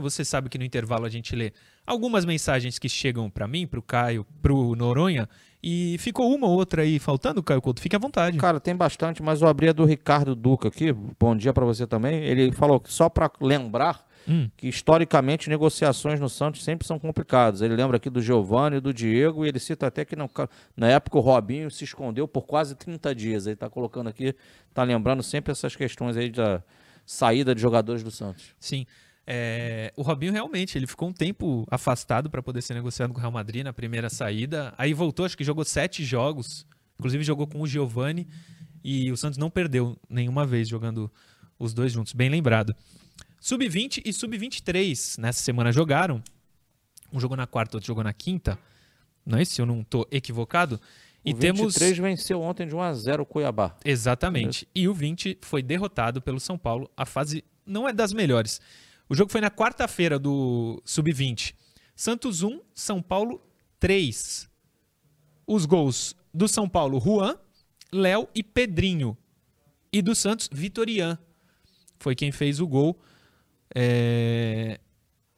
Speaker 1: Você sabe que no intervalo a gente lê algumas mensagens que chegam para mim, para o Caio, para o Noronha, e ficou uma ou outra aí faltando, Caio Couto. Fique à vontade.
Speaker 2: Cara, tem bastante, mas eu abri a do Ricardo Duca aqui. Bom dia para você também. Ele falou que só para lembrar hum. que historicamente negociações no Santos sempre são complicadas. Ele lembra aqui do Giovanni do Diego, e ele cita até que não, na época o Robinho se escondeu por quase 30 dias. Ele está colocando aqui, está lembrando sempre essas questões aí da saída de jogadores do Santos.
Speaker 1: Sim. É, o Robinho realmente ele ficou um tempo afastado para poder ser negociado com o Real Madrid na primeira saída. Aí voltou, acho que jogou sete jogos, inclusive jogou com o Giovani e o Santos não perdeu nenhuma vez jogando os dois juntos. Bem lembrado. Sub-20 e Sub-23 nessa semana jogaram. Um jogou na quarta, outro jogou na quinta. Não é isso? Se eu não estou equivocado.
Speaker 2: E o 23 temos... venceu ontem de 1 a 0 o Cuiabá.
Speaker 1: Exatamente. E o 20 foi derrotado pelo São Paulo. A fase não é das melhores. O jogo foi na quarta-feira do Sub-20. Santos 1, São Paulo 3. Os gols do São Paulo, Juan, Léo e Pedrinho. E do Santos, Vitorian. Foi quem fez o gol. É...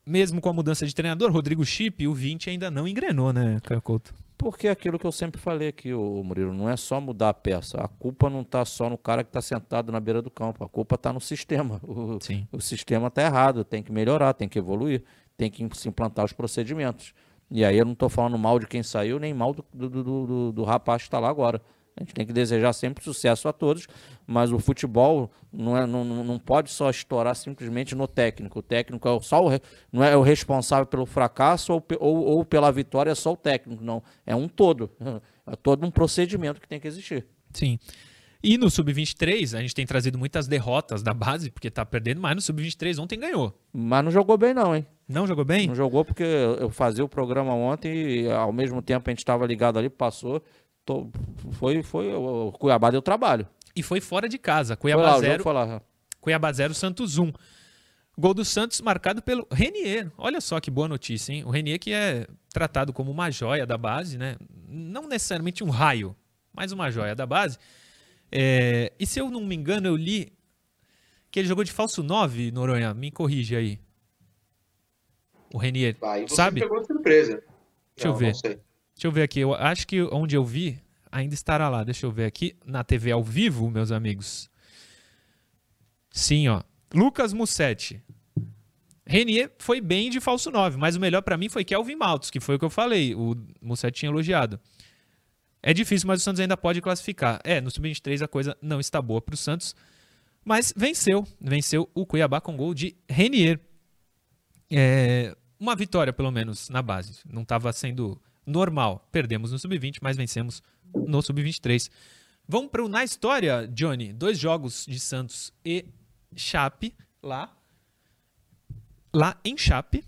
Speaker 1: Mesmo com a mudança de treinador, Rodrigo Chip, o 20 ainda não engrenou, né, Couto?
Speaker 2: Porque é aquilo que eu sempre falei aqui, o Murilo, não é só mudar a peça. A culpa não está só no cara que está sentado na beira do campo. A culpa está no sistema. O,
Speaker 1: Sim.
Speaker 2: o sistema está errado, tem que melhorar, tem que evoluir, tem que se implantar os procedimentos. E aí eu não estou falando mal de quem saiu, nem mal do, do, do, do, do rapaz que está lá agora. A gente tem que desejar sempre sucesso a todos, mas o futebol não, é, não, não pode só estourar simplesmente no técnico. O técnico é só o, não é o responsável pelo fracasso ou, ou, ou pela vitória, é só o técnico. Não, é um todo. É todo um procedimento que tem que existir.
Speaker 1: Sim. E no Sub-23, a gente tem trazido muitas derrotas da base, porque tá perdendo, mas no Sub-23 ontem ganhou.
Speaker 2: Mas não jogou bem, não, hein?
Speaker 1: Não jogou bem?
Speaker 2: Não jogou porque eu fazia o programa ontem e ao mesmo tempo a gente estava ligado ali, passou tô, foi, foi, o Cuiabá deu trabalho.
Speaker 1: E foi fora de casa. Cuiabá 0. Cuiabá 0, Santos 1. Um. Gol do Santos marcado pelo Renier. Olha só que boa notícia, hein? O Renier que é tratado como uma joia da base, né? Não necessariamente um raio, mas uma joia da base. É, e se eu não me engano, eu li que ele jogou de falso 9, Noronha. Me corrige aí. O Renier.
Speaker 3: Você
Speaker 1: Sabe?
Speaker 3: pegou de surpresa.
Speaker 1: Deixa eu
Speaker 3: Não,
Speaker 1: ver. Deixa eu ver aqui. Eu acho que onde eu vi ainda estará lá. Deixa eu ver aqui na TV ao vivo, meus amigos. Sim, ó. Lucas Mussetti. Renier foi bem de falso 9, mas o melhor pra mim foi Kelvin Maltos, que foi o que eu falei. O Mussetti tinha elogiado. É difícil, mas o Santos ainda pode classificar. É, no Sub-23 a coisa não está boa pro Santos, mas venceu. Venceu o Cuiabá com gol de Renier. É, uma vitória, pelo menos, na base. Não estava sendo normal. Perdemos no Sub-20, mas vencemos no Sub-23. Vamos para o Na História, Johnny. Dois jogos de Santos e Chape lá. Lá em Chape.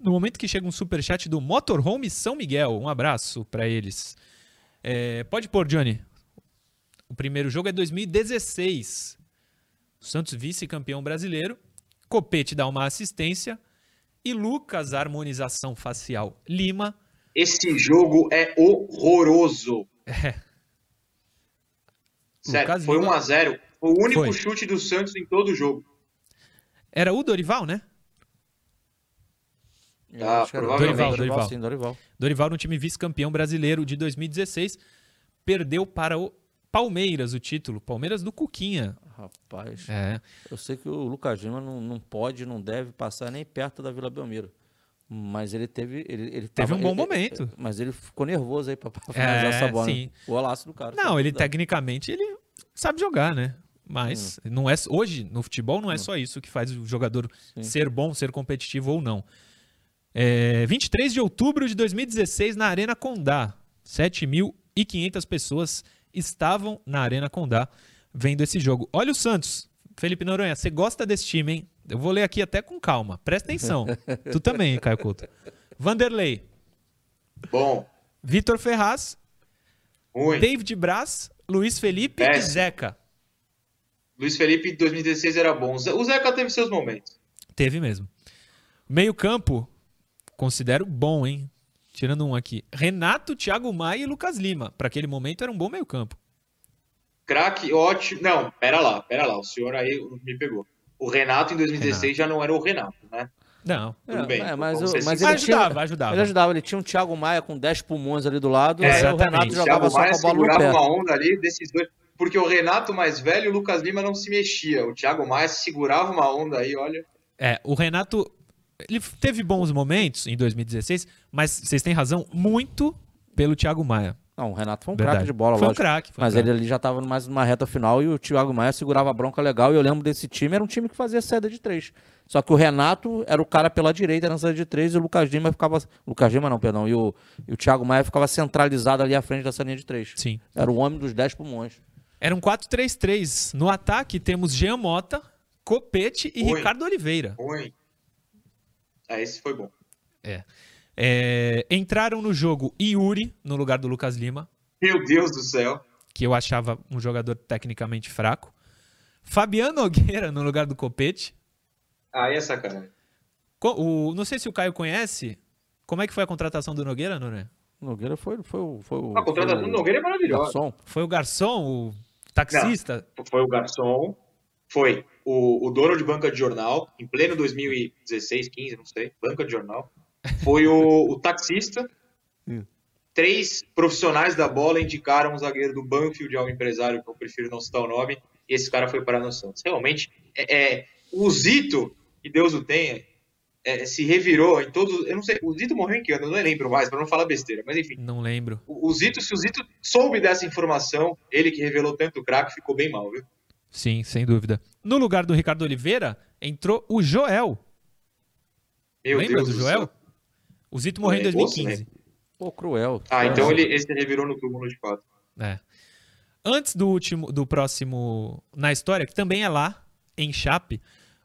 Speaker 1: No momento que chega um superchat do Motorhome São Miguel. Um abraço para eles. É, pode pôr, Johnny. O primeiro jogo é 2016. O Santos vice-campeão brasileiro. Copete dá uma assistência. E Lucas, harmonização facial Lima.
Speaker 3: Esse jogo é horroroso.
Speaker 1: É.
Speaker 3: Sério,
Speaker 1: Lucas
Speaker 3: foi
Speaker 1: Lima-
Speaker 3: 1x0. Foi o único
Speaker 1: Foi.
Speaker 3: chute do Santos em todo o jogo.
Speaker 1: Era o Dorival, né?
Speaker 2: Eu
Speaker 3: Ah,
Speaker 2: acho que era
Speaker 3: provavelmente.
Speaker 1: Dorival, Dorival.
Speaker 2: Sim, Dorival.
Speaker 1: Dorival no time vice-campeão brasileiro de 2016. Perdeu para o Palmeiras o título. Palmeiras do Cuquinha.
Speaker 2: Rapaz,
Speaker 1: É.
Speaker 2: eu sei que o Lucas Lima não, não pode, não deve passar nem perto da Vila Belmiro. Mas ele teve. Ele, ele
Speaker 1: Teve
Speaker 2: tava-
Speaker 1: um bom
Speaker 2: ele-
Speaker 1: momento.
Speaker 2: Mas ele ficou nervoso aí pra, pra finalizar
Speaker 1: É,
Speaker 2: essa bola.
Speaker 1: sim.
Speaker 2: O golaço do cara.
Speaker 1: Não, ele tecnicamente ele sabe jogar, né? Mas não é hoje no futebol não é só isso que faz o jogador ser bom, ser competitivo ou não. É, 23 de outubro de 2016 na Arena Condá, 7.500 pessoas estavam na Arena Condá vendo esse jogo. Olha o Santos, Felipe Noronha, você gosta desse time, hein? Eu vou ler aqui até com calma. Presta atenção. tu também, Caio Couto. Vanderlei,
Speaker 3: Bom,
Speaker 1: Vitor Ferraz,
Speaker 3: ruim.
Speaker 1: David Braz, Luiz Felipe e
Speaker 3: Péssimo.
Speaker 1: Zeca.
Speaker 3: Luiz Felipe em 2016 era bom. O Zeca teve seus momentos.
Speaker 1: Teve mesmo. Meio campo, considero bom, hein? Tirando um aqui. Renato, Thiago Maia e Lucas Lima. Para aquele momento era um bom meio campo.
Speaker 3: Craque, ótimo. Não, pera lá, pera lá. O senhor aí me pegou. O Renato em 2016 já não era o Renato, né?
Speaker 1: Não.
Speaker 3: Tudo
Speaker 2: É,
Speaker 3: bem,
Speaker 2: é, mas, o- mas ele
Speaker 1: Mas
Speaker 2: tinha-
Speaker 1: ajudava, ajudava.
Speaker 2: Ele ajudava, ele tinha um Thiago Maia com 10 pulmões ali do lado,
Speaker 3: É,
Speaker 2: o. Renato jogava
Speaker 3: Thiago
Speaker 2: só
Speaker 3: Maia
Speaker 2: com a bola no
Speaker 3: segurava
Speaker 2: pé.
Speaker 3: uma onda ali desses dois. Porque o Renato mais velho e o Lucas Lima não se mexia. O Thiago Maia segurava uma onda aí, olha.
Speaker 1: É, o Renato. Ele teve bons momentos em 2016, mas vocês têm razão, muito pelo Thiago Maia.
Speaker 2: Não, o Renato foi um craque de bola,
Speaker 1: Foi um
Speaker 2: lógico.
Speaker 1: craque. foi um
Speaker 2: Mas
Speaker 1: craque.
Speaker 2: ele ali já estava mais numa reta final e o Thiago Maia segurava a bronca legal. E eu lembro desse time, era um time que fazia saída de três. Só que o Renato era o cara pela direita na saída de três e o Lucas Lima ficava. Lucas Lima não, perdão. E o, e o Thiago Maia ficava centralizado ali à frente dessa linha de três.
Speaker 1: Sim.
Speaker 2: Era o homem dos 10 pulmões.
Speaker 1: Era um 4-3-3. No ataque temos Jean Mota, Copete e
Speaker 3: Oi.
Speaker 1: Ricardo Oliveira.
Speaker 3: Ruim. Ah, esse foi bom.
Speaker 1: É, entraram no jogo Yuri no lugar do Lucas Lima,
Speaker 3: Meu Deus do céu.
Speaker 1: que eu achava um jogador tecnicamente fraco. Fabiano Nogueira no lugar do Copete.
Speaker 3: Aí é sacanagem.
Speaker 1: O, não sei se o Caio conhece. Como é que foi a contratação do Nogueira, Nuné?
Speaker 2: O Nogueira foi, foi, o- foi o.
Speaker 3: A contratação
Speaker 2: foi
Speaker 3: do Nogueira é maravilhosa.
Speaker 2: garçom.
Speaker 1: Foi o garçom, o taxista?
Speaker 3: Foi o garçom, foi o, o dono de banca de jornal, em pleno 2016, 15, não sei, banca de jornal. Foi o, o taxista. Três profissionais da bola indicaram um zagueiro do Banfield ao empresário, que eu prefiro não citar o nome, e esse cara foi parar no Santos. Realmente, é, é, o Zito, que Deus o tenha, é, se revirou em todos. Eu não sei, o Zito morreu em que ano? Eu não lembro mais, para não falar besteira, mas enfim.
Speaker 1: Não lembro.
Speaker 3: O, o Zito, se o Zito soube dessa informação, ele que revelou tanto craque, ficou bem mal, viu?
Speaker 1: Sim, sem dúvida. No lugar do Ricardo Oliveira, entrou o Joel.
Speaker 3: Meu
Speaker 1: Lembra
Speaker 3: Deus
Speaker 1: do
Speaker 3: do
Speaker 1: Joel?
Speaker 3: céu.
Speaker 1: O Zito morreu em
Speaker 3: É,
Speaker 1: 2015.
Speaker 2: Pô, cruel.
Speaker 3: Ah, então ele, esse revirou no túmulo de fato.
Speaker 1: É. Antes do último, do próximo na história, que também é lá, em Chape,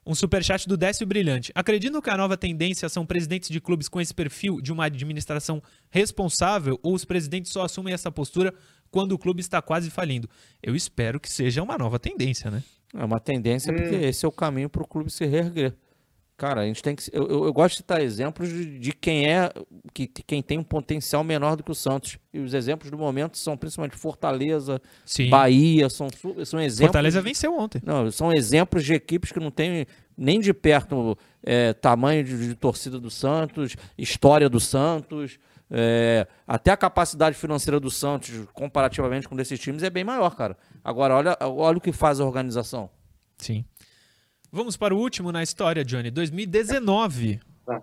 Speaker 1: um superchat do Décio Brilhante. Acredito que a nova tendência são presidentes de clubes com esse perfil de uma administração responsável ou os presidentes só assumem essa postura quando o clube está quase falindo? Eu espero que seja uma nova tendência, né?
Speaker 2: É uma tendência, porque
Speaker 3: Hum.
Speaker 2: esse é o caminho para o clube se reerguer. Cara, a gente tem que. Eu, eu, eu gosto de citar exemplos de, de quem é. Que, que, quem tem um potencial menor do que o Santos. E os exemplos do momento são principalmente Fortaleza,
Speaker 1: Sim.
Speaker 2: Bahia, são, são exemplos.
Speaker 1: Fortaleza venceu ontem.
Speaker 2: Não, são exemplos de equipes que não têm nem de perto é, tamanho de, de, torcida do Santos, história do Santos, é, até a capacidade financeira do Santos, comparativamente com desses times, é bem maior, cara. Agora, olha, olha o que faz a organização.
Speaker 1: Sim. Vamos para o último na história, Johnny. 2019.
Speaker 3: Tá.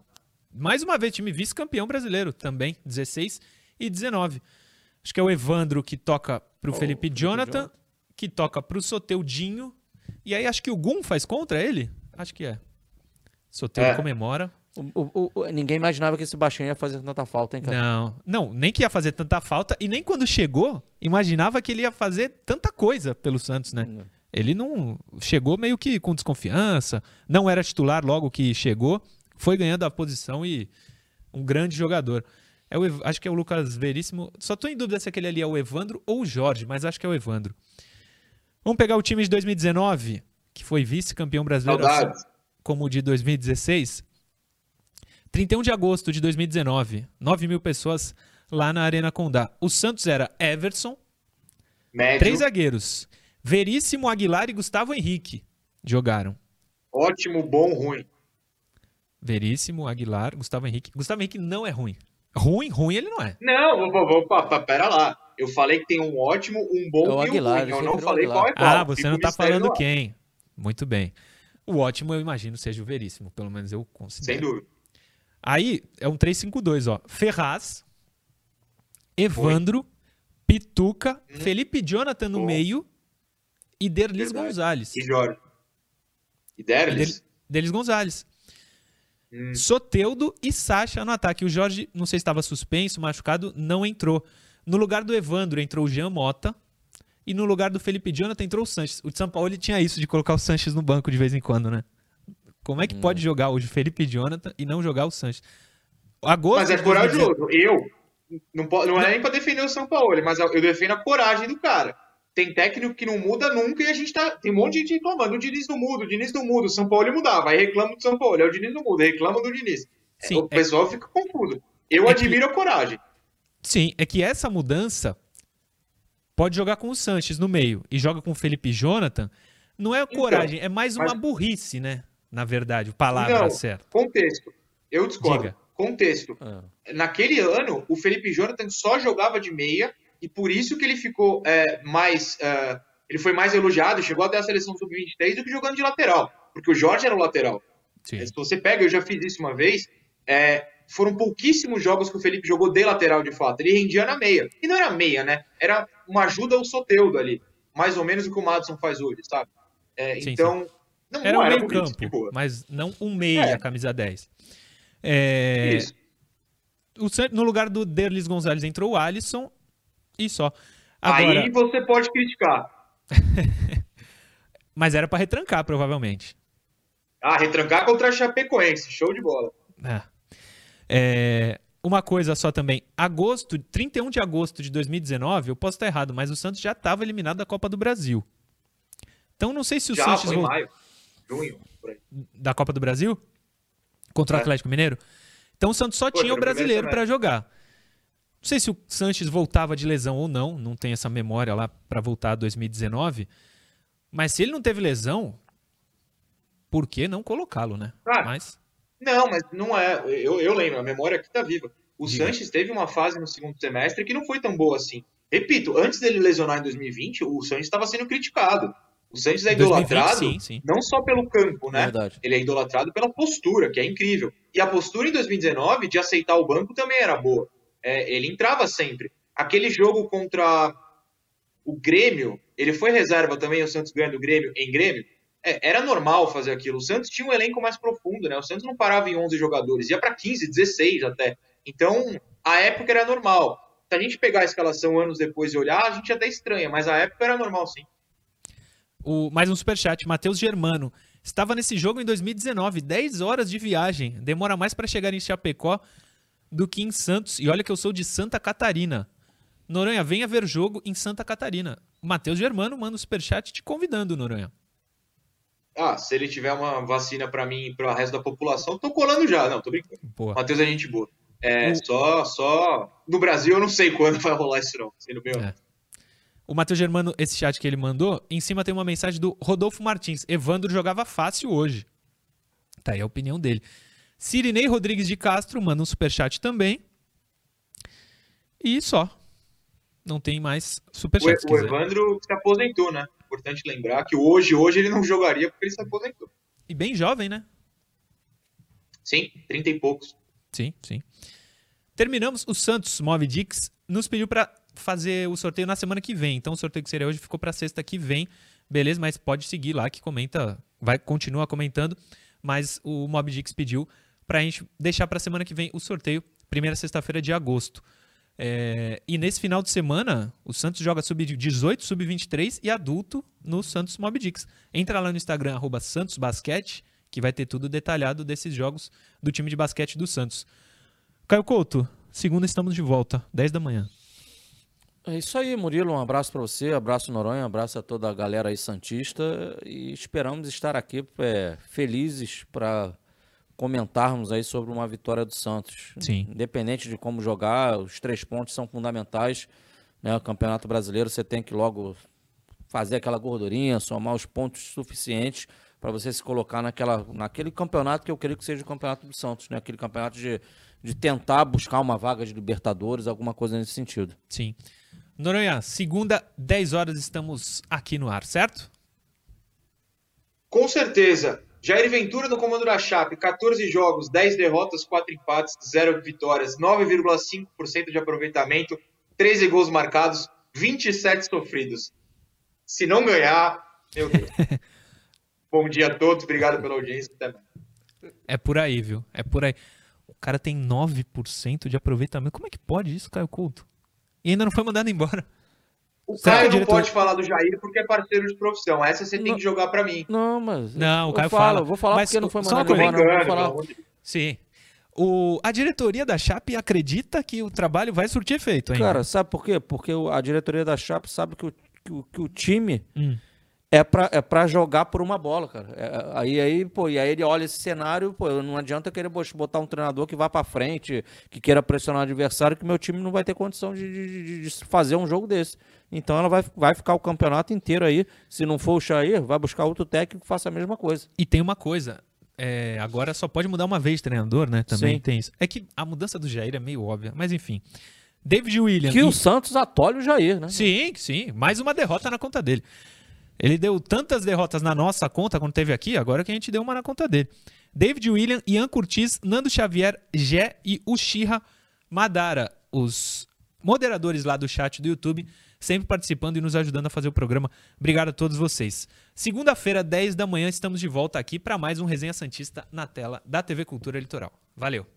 Speaker 1: Mais uma vez, time vice-campeão brasileiro também, 16 e 19. Acho que é o Evandro que toca para o
Speaker 2: Oh,
Speaker 1: Felipe
Speaker 2: Felipe
Speaker 1: Jonathan,
Speaker 2: Jonathan.
Speaker 1: que toca para o Soteudinho. E aí acho que o Gum faz contra ele? Acho que é. Soteudo
Speaker 3: É.
Speaker 1: comemora.
Speaker 2: O- o- o- ninguém imaginava que esse baixinho ia fazer tanta falta, hein, cara?
Speaker 1: Não, não, nem que ia fazer tanta falta e nem quando chegou, imaginava que ele ia fazer tanta coisa pelo Santos, né?
Speaker 2: Não.
Speaker 1: Ele não chegou meio que com desconfiança, não era titular logo que chegou, foi ganhando a posição e um grande jogador. É o acho que é o Lucas Veríssimo. Só tô em dúvida se aquele ali é o Evandro ou o Jorge, mas acho que é o Evandro. Vamos pegar o time de 2019, que foi vice-campeão brasileiro,
Speaker 3: Saudades.
Speaker 1: assim como o de 2016. 31 de agosto de 2019, 9 mil pessoas lá na Arena Condá. O Santos era Everson,
Speaker 3: Médio.
Speaker 1: três zagueiros. Veríssimo, Aguilar e Gustavo Henrique jogaram.
Speaker 3: Ótimo, bom, ruim.
Speaker 1: Veríssimo, Aguilar, Gustavo Henrique. Gustavo Henrique não é ruim. Ruim, ruim ele não é.
Speaker 3: Não, vou, pera lá. Eu falei que tem um ótimo, um bom
Speaker 2: É o
Speaker 3: e um
Speaker 2: Aguilar,
Speaker 3: ruim. Eu não falei
Speaker 2: Aguilar.
Speaker 3: qual é qual.
Speaker 1: Ah, você não
Speaker 3: o
Speaker 1: tá falando quem. Muito bem. O ótimo eu imagino seja o Veríssimo, pelo menos eu
Speaker 3: Sem
Speaker 1: considero.
Speaker 3: dúvida.
Speaker 1: Aí é um 3-5-2, ó. Ferraz, Evandro, Pituca, Felipe Jonathan no meio e Derlis
Speaker 3: Verdade.
Speaker 1: Gonzalez.
Speaker 3: E Jorge. E Derlis?
Speaker 1: Derlis Gonzalez.
Speaker 3: Hum.
Speaker 1: Soteudo e Sacha no ataque. O Jorge, não sei se estava suspenso, machucado, não entrou. No lugar do Evandro entrou o Jean Mota. E no lugar do Felipe Jonathan entrou o Sanches. O de São Paulo ele tinha isso de colocar o Sanches no banco de vez em quando, né? Como é que pode jogar hoje o Felipe Jonathan e não jogar o Sanches? Agosto
Speaker 3: Mas é
Speaker 1: de 2019
Speaker 3: corajoso. Eu, não, po- não é nem pra defender o São Paulo, mas eu defendo a coragem do cara. Tem técnico que não muda nunca e a gente tá. Tem um monte de gente reclamando. O Diniz não muda, o Diniz não muda, o São Paulo mudava. Aí reclama do São Paulo, aí o Diniz não muda, reclama do Diniz.
Speaker 1: Sim,
Speaker 3: o
Speaker 1: é-
Speaker 3: pessoal fica confuso. Eu
Speaker 1: É que-
Speaker 3: admiro a coragem.
Speaker 1: Sim, é que essa mudança pode jogar com o Sanches no meio e joga com o Felipe Jonathan. Não é coragem, é mais uma
Speaker 3: Então, mas-
Speaker 1: burrice, né? Na verdade, palavra
Speaker 3: Não.
Speaker 1: certa.
Speaker 3: Contexto. Eu discordo.
Speaker 1: Diga.
Speaker 3: Contexto.
Speaker 2: É.
Speaker 3: Naquele ano, o Felipe Jonathan só jogava de meia e por isso que ele ficou é, mais. é, ele foi mais elogiado, chegou até a seleção sub-23 do que jogando de lateral. Porque o Jorge era o lateral.
Speaker 1: Sim.
Speaker 3: Se você pega, eu já fiz isso uma vez, é, foram pouquíssimos jogos que o Felipe jogou de lateral de fato. Ele rendia na meia. E não era meia, né? Era uma ajuda ao Soteudo ali. Mais ou menos o que o Madison faz hoje, sabe? É,
Speaker 1: Sim,
Speaker 3: então. Não,
Speaker 1: Era
Speaker 3: não
Speaker 1: um meio campo, mas não um meia,
Speaker 3: É.
Speaker 1: camisa 10. É,
Speaker 3: Isso.
Speaker 1: no lugar do Derlis Gonzalez entrou o Alisson e só. Agora,
Speaker 3: Aí você pode criticar.
Speaker 1: Mas era pra retrancar, provavelmente.
Speaker 3: Ah, retrancar contra a Chapecoense. Show de bola.
Speaker 1: É. É, uma coisa só também. Agosto, 31 de agosto de 2019, eu posso estar errado, mas o Santos já estava eliminado da Copa do Brasil. Então não sei se o
Speaker 3: Já
Speaker 1: Sanches
Speaker 3: foi em maio. Junho,
Speaker 1: da Copa do Brasil contra o
Speaker 3: É.
Speaker 1: Atlético Mineiro. Então o Santos só
Speaker 3: Foi,
Speaker 1: tinha o brasileiro para jogar. Não sei se o Sanches voltava de lesão ou não, não tem essa memória lá para voltar a 2019. Mas se ele não teve lesão, por que não colocá-lo, né?
Speaker 3: Ah,
Speaker 1: Mas
Speaker 3: Não, mas não é. Eu, eu lembro, a memória aqui tá viva. O
Speaker 1: Diga.
Speaker 3: Sanches teve uma fase no segundo semestre que não foi tão boa assim. Repito, antes dele lesionar em 2020, o Sanches estava sendo criticado. O Sanches é
Speaker 1: 2020,
Speaker 3: idolatrado
Speaker 1: sim, sim.
Speaker 3: não só pelo campo, né?
Speaker 2: Verdade.
Speaker 3: Ele é idolatrado pela postura, que é incrível. E a postura em 2019 de aceitar o banco também era boa. É, ele entrava sempre. Aquele jogo contra o Grêmio, ele foi reserva também, o Santos ganhando o Grêmio em Grêmio. É, era normal fazer aquilo. O Santos tinha um elenco mais profundo, né? O Santos não parava em 11 jogadores, ia para 15, 16 até. Então, a época era normal. Se a gente pegar a escalação anos depois e olhar, a gente até estranha, mas a época era normal sim.
Speaker 1: O, mais um superchat, Matheus Germano. Estava nesse jogo em 2019, 10 horas de viagem. Demora mais para chegar em Chapecó do que em Santos. E olha que eu sou de Santa Catarina. Noronha, venha ver jogo em Santa Catarina. Matheus Germano manda um superchat te convidando, Noronha.
Speaker 3: ah, se ele tiver uma vacina para mim e para o resto da população, tô colando já. Não, tô brincando. Matheus é gente boa. É,
Speaker 1: O-
Speaker 3: só, só. No Brasil eu não sei quando vai rolar isso, não. Sendo bem
Speaker 1: É. O Matheus Germano, esse chat que ele mandou, em cima tem uma mensagem do Rodolfo Martins. Evandro jogava fácil hoje. Tá aí a opinião dele. Sirinei Rodrigues de Castro manda um superchat também. E só. Não tem mais
Speaker 3: O,
Speaker 1: superchat.
Speaker 3: o
Speaker 1: quiser.
Speaker 3: Evandro se aposentou, né? Importante lembrar que hoje, hoje ele não jogaria porque ele se aposentou.
Speaker 1: E bem jovem, né?
Speaker 3: Sim, 30 e poucos.
Speaker 1: Sim, sim. Terminamos. O Santos Move Dix nos pediu pra fazer o sorteio na semana que vem. Então o sorteio que seria hoje ficou pra sexta que vem. Beleza, mas pode seguir lá que comenta, vai continua comentando, mas o Mob Dix pediu pra gente deixar pra semana que vem o sorteio, primeira sexta-feira de agosto. É, e nesse final de semana, o Santos joga sub-18, sub-23 e adulto no Santos Mob Dix. Entra lá no Instagram, arroba que vai ter tudo detalhado desses jogos do time de basquete do Santos. Caio Couto, segunda estamos de volta, 10 da manhã.
Speaker 2: É isso aí, Murilo. Um abraço para você, abraço Noronha, abraço a toda a galera aí Santista e esperamos estar aqui é, felizes para comentarmos aí sobre uma vitória do Santos.
Speaker 1: Sim.
Speaker 2: Independente de como jogar, os três pontos são fundamentais. Né? O Campeonato Brasileiro você tem que logo fazer aquela gordurinha, somar os pontos suficientes para você se colocar naquela, naquele campeonato que eu creio que seja o campeonato do Santos, né? Aquele campeonato de, de tentar buscar uma vaga de Libertadores, alguma coisa nesse sentido.
Speaker 1: Sim. Noronha, segunda, 10 horas, estamos aqui no ar, certo?
Speaker 3: Com certeza. Jair Ventura no comando da Chape, 14 jogos, 10 derrotas, 4 empates, 0 vitórias, 9,5% de aproveitamento, 13 gols marcados, 27 sofridos. Se não ganhar, meu Deus. Bom dia a todos, obrigado pela audiência.
Speaker 1: É por aí, viu? É por aí. O cara tem 9% de aproveitamento. Como é que pode isso, Caio Couto? E ainda não foi mandado embora.
Speaker 3: O
Speaker 1: Será
Speaker 3: Caio não
Speaker 1: diretor-
Speaker 3: pode falar do Jair porque é parceiro de profissão. Essa você tem
Speaker 2: Não.
Speaker 3: que jogar pra mim.
Speaker 2: Não, mas.
Speaker 1: Não, o
Speaker 2: eu
Speaker 1: Caio
Speaker 2: falo,
Speaker 1: fala.
Speaker 2: eu Vou falar
Speaker 1: Mas
Speaker 2: porque não foi mandado embora, não. Vou falar.
Speaker 1: Sim. O, a diretoria da Chape acredita que o trabalho vai surtir efeito ainda.
Speaker 2: Cara, sabe por quê? Porque a diretoria da Chape sabe que o, que o, que o time
Speaker 1: Hum.
Speaker 2: É pra, é pra jogar por uma bola, cara. É, aí, aí, pô, e aí ele olha esse cenário, pô, não adianta querer bot- botar um treinador que vá pra frente, que queira pressionar o adversário, que meu time não vai ter condição de, de- de- fazer um jogo desse. Então ela vai, vai ficar o campeonato inteiro aí. Se não for o Jair, vai buscar outro técnico que faça a mesma coisa.
Speaker 1: E tem uma coisa. é, agora só pode mudar uma vez treinador, né? Também
Speaker 2: Sim.
Speaker 1: tem isso. É que a mudança do Jair é meio óbvia. Mas enfim. David William.
Speaker 2: Que
Speaker 1: e-
Speaker 2: o Santos atole o Jair, né?
Speaker 1: Sim, sim. Mais uma derrota na conta dele. Ele deu tantas derrotas na nossa conta quando teve aqui, agora que a gente deu uma na conta dele. David William, Ian Curtis, Nando Xavier, Gé e Uchiha Madara, os moderadores lá do chat do YouTube, sempre participando e nos ajudando a fazer o programa. Obrigado a todos vocês. Segunda-feira, 10 da manhã, estamos de volta aqui para mais um Resenha Santista na tela da TV Cultura Litoral. Valeu!